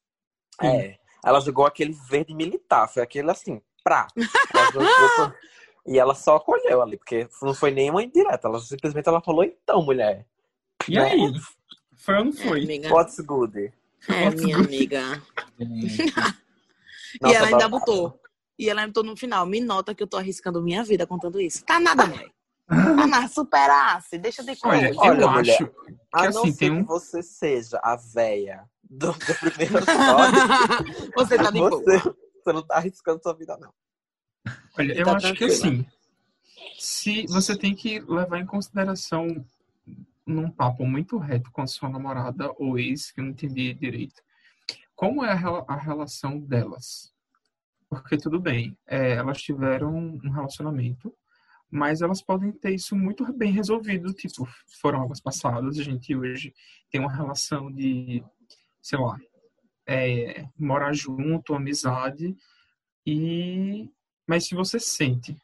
É. Ela jogou aquele verde militar, foi aquele assim, pra. Ela jogou, e ela só acolheu ali, porque não foi nenhuma indireta. Ela simplesmente ela falou, então, mulher. E né? aí? Foi ou não É, foi? amiga. What's good? É, minha amiga. Gente, e Nossa, ela ainda botou. E ela botou no final, me nota que eu tô arriscando minha vida contando isso. Tá nada, mulher. Tá nada, superasse. Deixa de Olha, coisa. Olha, eu mulher, acho que A não assim, ser tem que um. você seja a véia do, do primeiro episódio, Você tá de boa. você, você não tá arriscando sua vida, não. Olha, eu Tá acho que assim, se você tem que levar em consideração num papo muito reto com a sua namorada ou ex, que eu não entendi direito, como é a, a relação delas? Porque tudo bem, é, elas tiveram um relacionamento, mas elas podem ter isso muito bem resolvido, tipo, foram águas passadas, a gente hoje tem uma relação de, sei lá, é, morar junto, amizade, e mas se você sente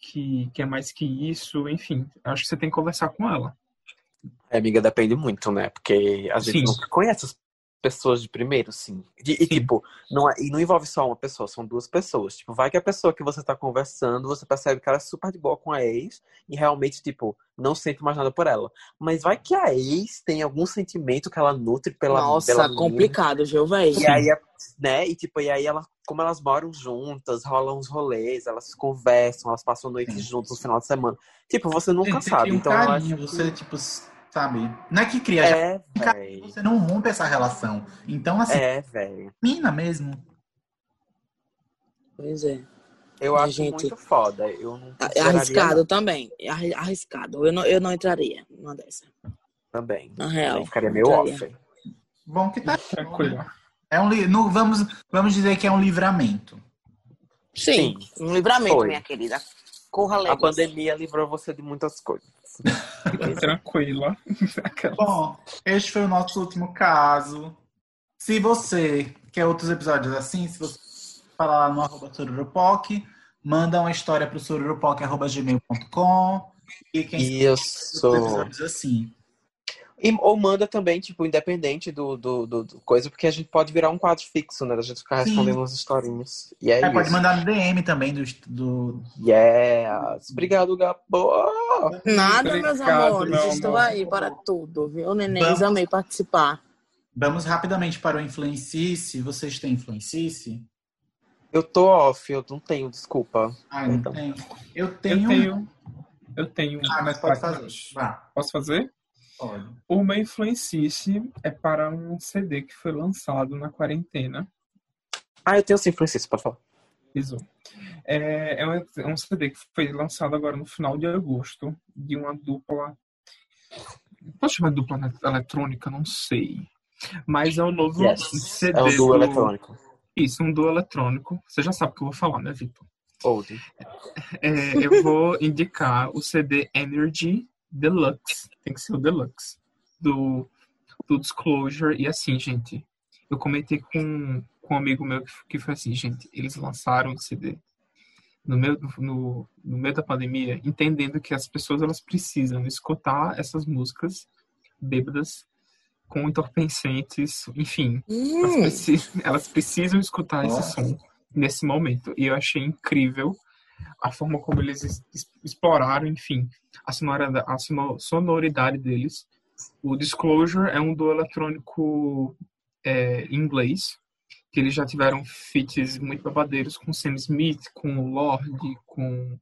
que, que é mais que isso, enfim, acho que você tem que conversar com ela. É, amiga, depende muito, né? Porque a gente Sim. não conhece as pessoas de primeiro, sim. E, Sim. tipo, não é, e não envolve só uma pessoa, são duas pessoas. Tipo, vai que a pessoa que você tá conversando, você percebe que ela é super de boa com a ex e realmente, tipo, não sente mais nada por ela. Mas vai que a ex tem algum sentimento que ela nutre pela Nossa, pela menina. complicado, viu, véi? E aí, né? E tipo, e aí ela, como elas moram juntas, rolam uns rolês, elas conversam, elas passam a noite Sim. juntas no final de semana. Tipo, você nunca Gente, você sabe. cria um Então carinho, acho você, tipo, sabe? Não é que cria, já É, véi. você não rompe essa relação. Então, assim, É, mina mesmo. Pois é. Eu acho gente- muito foda. Eu não É arriscado não, também. É arri- arriscado. Eu não, eu não entraria numa dessa. também. Na real. Eu ficaria meio off. Bom que tá. Tranquilo. É um li... não, vamos, vamos dizer que é um livramento. Sim, Sim. um livramento, Foi. minha querida. Corra A pandemia livrou você de muitas coisas. Fica tranquila. Bom, este foi o nosso último caso. Se você quer outros episódios assim, se você falar lá no arroba Sururupoc, manda uma história pro sururupoc.gmail.com e quem sabe Isso. outros episódios assim. E- ou manda também, tipo, independente do, do, do- do coisa, porque a gente pode virar um quadro fixo, né? Da gente ficar Sim. respondendo umas historinhas. E é, É, pode mandar no DM também do, do Yes! Obrigado, Gabo! Nada, meus Obrigado, amores. meu Estou amor. aí para tudo, viu, neném? Vamos. Amei participar. Vamos rapidamente para o Influencice. Vocês têm Influencice? Eu tô off, eu não tenho, desculpa. Ah, eu não Então. tenho. Eu tenho. Eu tenho. Eu tenho. Ah, mas pode fazer. Vá, Posso fazer? Pode. O meu Influencice é para um CD que foi lançado na quarentena. Ah, eu tenho sim, Francisco, pode falar. Isso. É, é um- é um CD que foi lançado agora no final de agosto, de uma dupla. Posso chamar de dupla eletrônica? Não sei. Mas é o novo Yes. CD. É um duo do- eletrônico. Isso, um duo eletrônico. Você já sabe o que eu vou falar, né, Vitor? Old. É, eu vou indicar o CD Energy Deluxe. Tem que ser o Deluxe. Do, do Disclosure. E assim, gente, eu comentei com, com um amigo meu que, que foi assim, gente, eles lançaram o CD no meio, no, no meio da pandemia, entendendo que as pessoas elas precisam escutar essas músicas bêbadas com entorpecentes, enfim, elas, Hum, preci- elas precisam escutar esse Nossa. som nesse momento. E eu achei incrível a forma como eles es- es- exploraram, enfim, a, a sono- sonoridade deles. O Disclosure é um duo eletrônico é, em inglês, que eles já tiveram feats muito babadeiros com Sam Smith, com o Lorde, com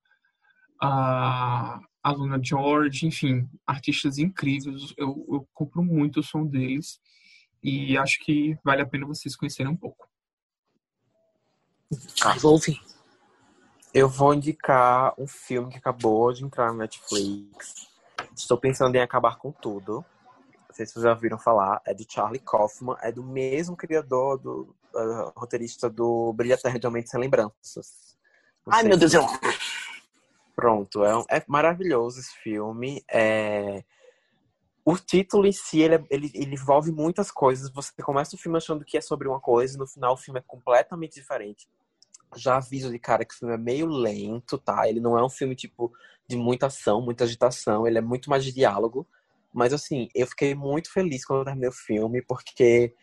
a, a Luna George, enfim, artistas incríveis. Eu, eu compro muito o som deles e acho que vale a pena vocês conhecerem um pouco. ah, vou ouvir. Eu vou indicar um filme que acabou de entrar na Netflix. Estou pensando em acabar com tudo. Não sei se vocês já ouviram falar. É do Charlie Kaufman. É do mesmo criador, do uh, roteirista do Brilha Terra de Aumentos Sem Lembranças. Não Ai, meu Deus, eu... Pronto, é, um- é maravilhoso esse filme. É... O título em si, ele, é- ele, ele envolve muitas coisas. Você começa o filme achando que é sobre uma coisa, e no final o filme é completamente diferente. Já aviso de cara que o filme é meio lento, tá? Ele não é um filme, tipo, de muita ação, muita agitação. Ele é muito mais de diálogo. Mas, assim, eu fiquei muito feliz quando eu terminei o filme, porque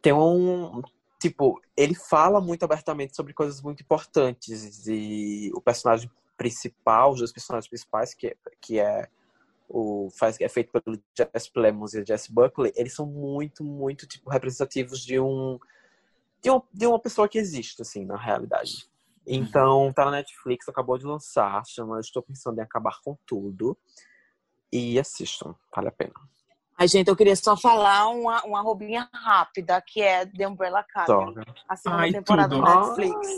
tem um... tipo, ele fala muito abertamente sobre coisas muito importantes e o personagem principal, os personagens principais, que, que é o faz é feito pelo Jess Plemons e o Jess Buckley, eles são muito, muito tipo representativos de um de, um, de uma pessoa que existe assim na realidade. Então, tá na Netflix, acabou de lançar, chama Estou pensando em acabar com tudo. E assistam, vale a pena. Ai, gente, eu queria só falar uma, uma roubinha rápida, que é The Umbrella Academy. Toca. A segunda Ai, temporada tudo. do Netflix.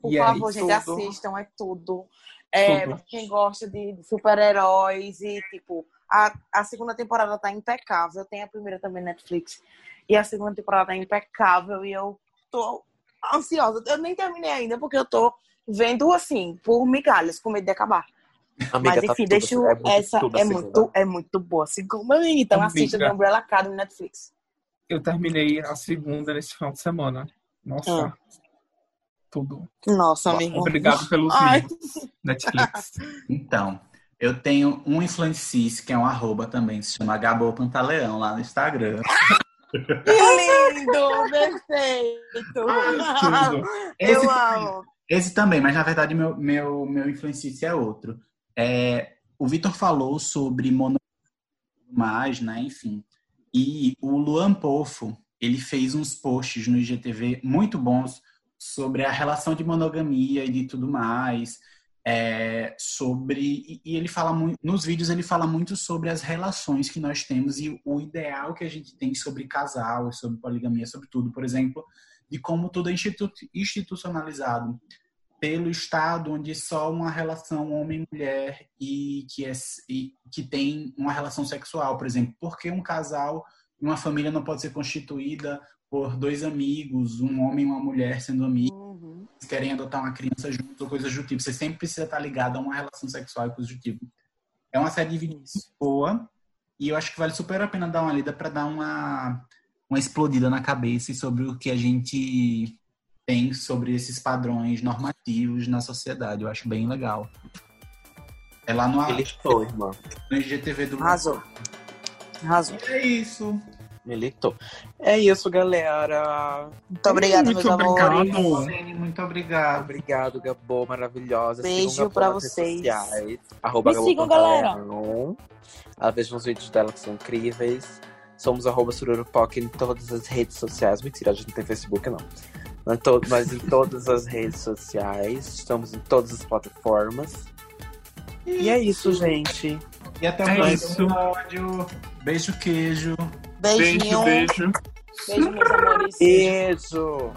Por E aí, favor, gente, tudo. assistam, é tudo. É, Tudo. quem gosta de super-heróis e, tipo, a, a segunda temporada tá impecável. Tem a primeira também na Netflix. E a segunda temporada tá impecável e eu tô ansiosa. Eu nem terminei ainda, porque eu tô vendo, assim, por migalhas, com medo de acabar. Amiga, Mas tá enfim, tudo, deixa eu- é muito essa tudo a é segunda. muito, é muito boa. a Segunda, amiga. então assista. The Umbrella Academy na Netflix. Eu terminei a segunda nesse final de semana. Nossa. Ah. Tudo. Nossa, amigo. Obrigado pelos livros. Netflix. Então, eu tenho um influencis, que é um arroba também, se chama Gabo Pantaleão, lá no Instagram. Que lindo! Perfeito! Tudo. Esse, Eu amo. esse também, mas na verdade meu, meu, meu é outro. É, o Vitor falou sobre monogamia, mais, né, enfim. E o Luan Pofo, ele fez uns posts no IGTV muito bons sobre a relação de monogamia e de tudo mais. É, sobre e, e ele fala muito nos vídeos ele fala muito sobre as relações que nós temos e o ideal que a gente tem sobre casal, sobre poligamia, sobre tudo, por exemplo, de como tudo é institu- institucionalizado pelo Estado, onde só uma relação homem-mulher e que é e que tem uma relação sexual, por exemplo, porque um casal, uma família não pode ser constituída por dois amigos, um homem e uma mulher sendo amigos Uhum. querem adotar uma criança junto ou coisas do tipo. Você sempre precisa estar ligado a uma relação sexual e coisas do tipo. É uma série de vídeos boa e eu acho que vale super a pena dar uma lida para dar uma, uma explodida na cabeça sobre o que a gente tem sobre esses padrões normativos na sociedade. Eu acho bem legal. É lá no, Militou, irmã. no IGTV do Arrasou. Arrasou. É isso. Militou. É isso, galera. Muito obrigada, Muito meus amores. obrigado. Cine, muito obrigado. Obrigado, Gabo, maravilhosa. Beijo Sigam pra vocês. sociais. Arroba Me Gabo sigam, Pantaleão. Ah, Vejam os vídeos dela que são incríveis. Somos arroba Sururupoc em todas as redes sociais. Mentira, a gente não tem Facebook, não. Mas, em todas as redes sociais. Estamos em todas as plataformas. E é isso, gente. E até o É próximo isso. episódio. Beijo, queijo. Beijinho. Beijo, beijo. Beijo, meus amores. Beijo!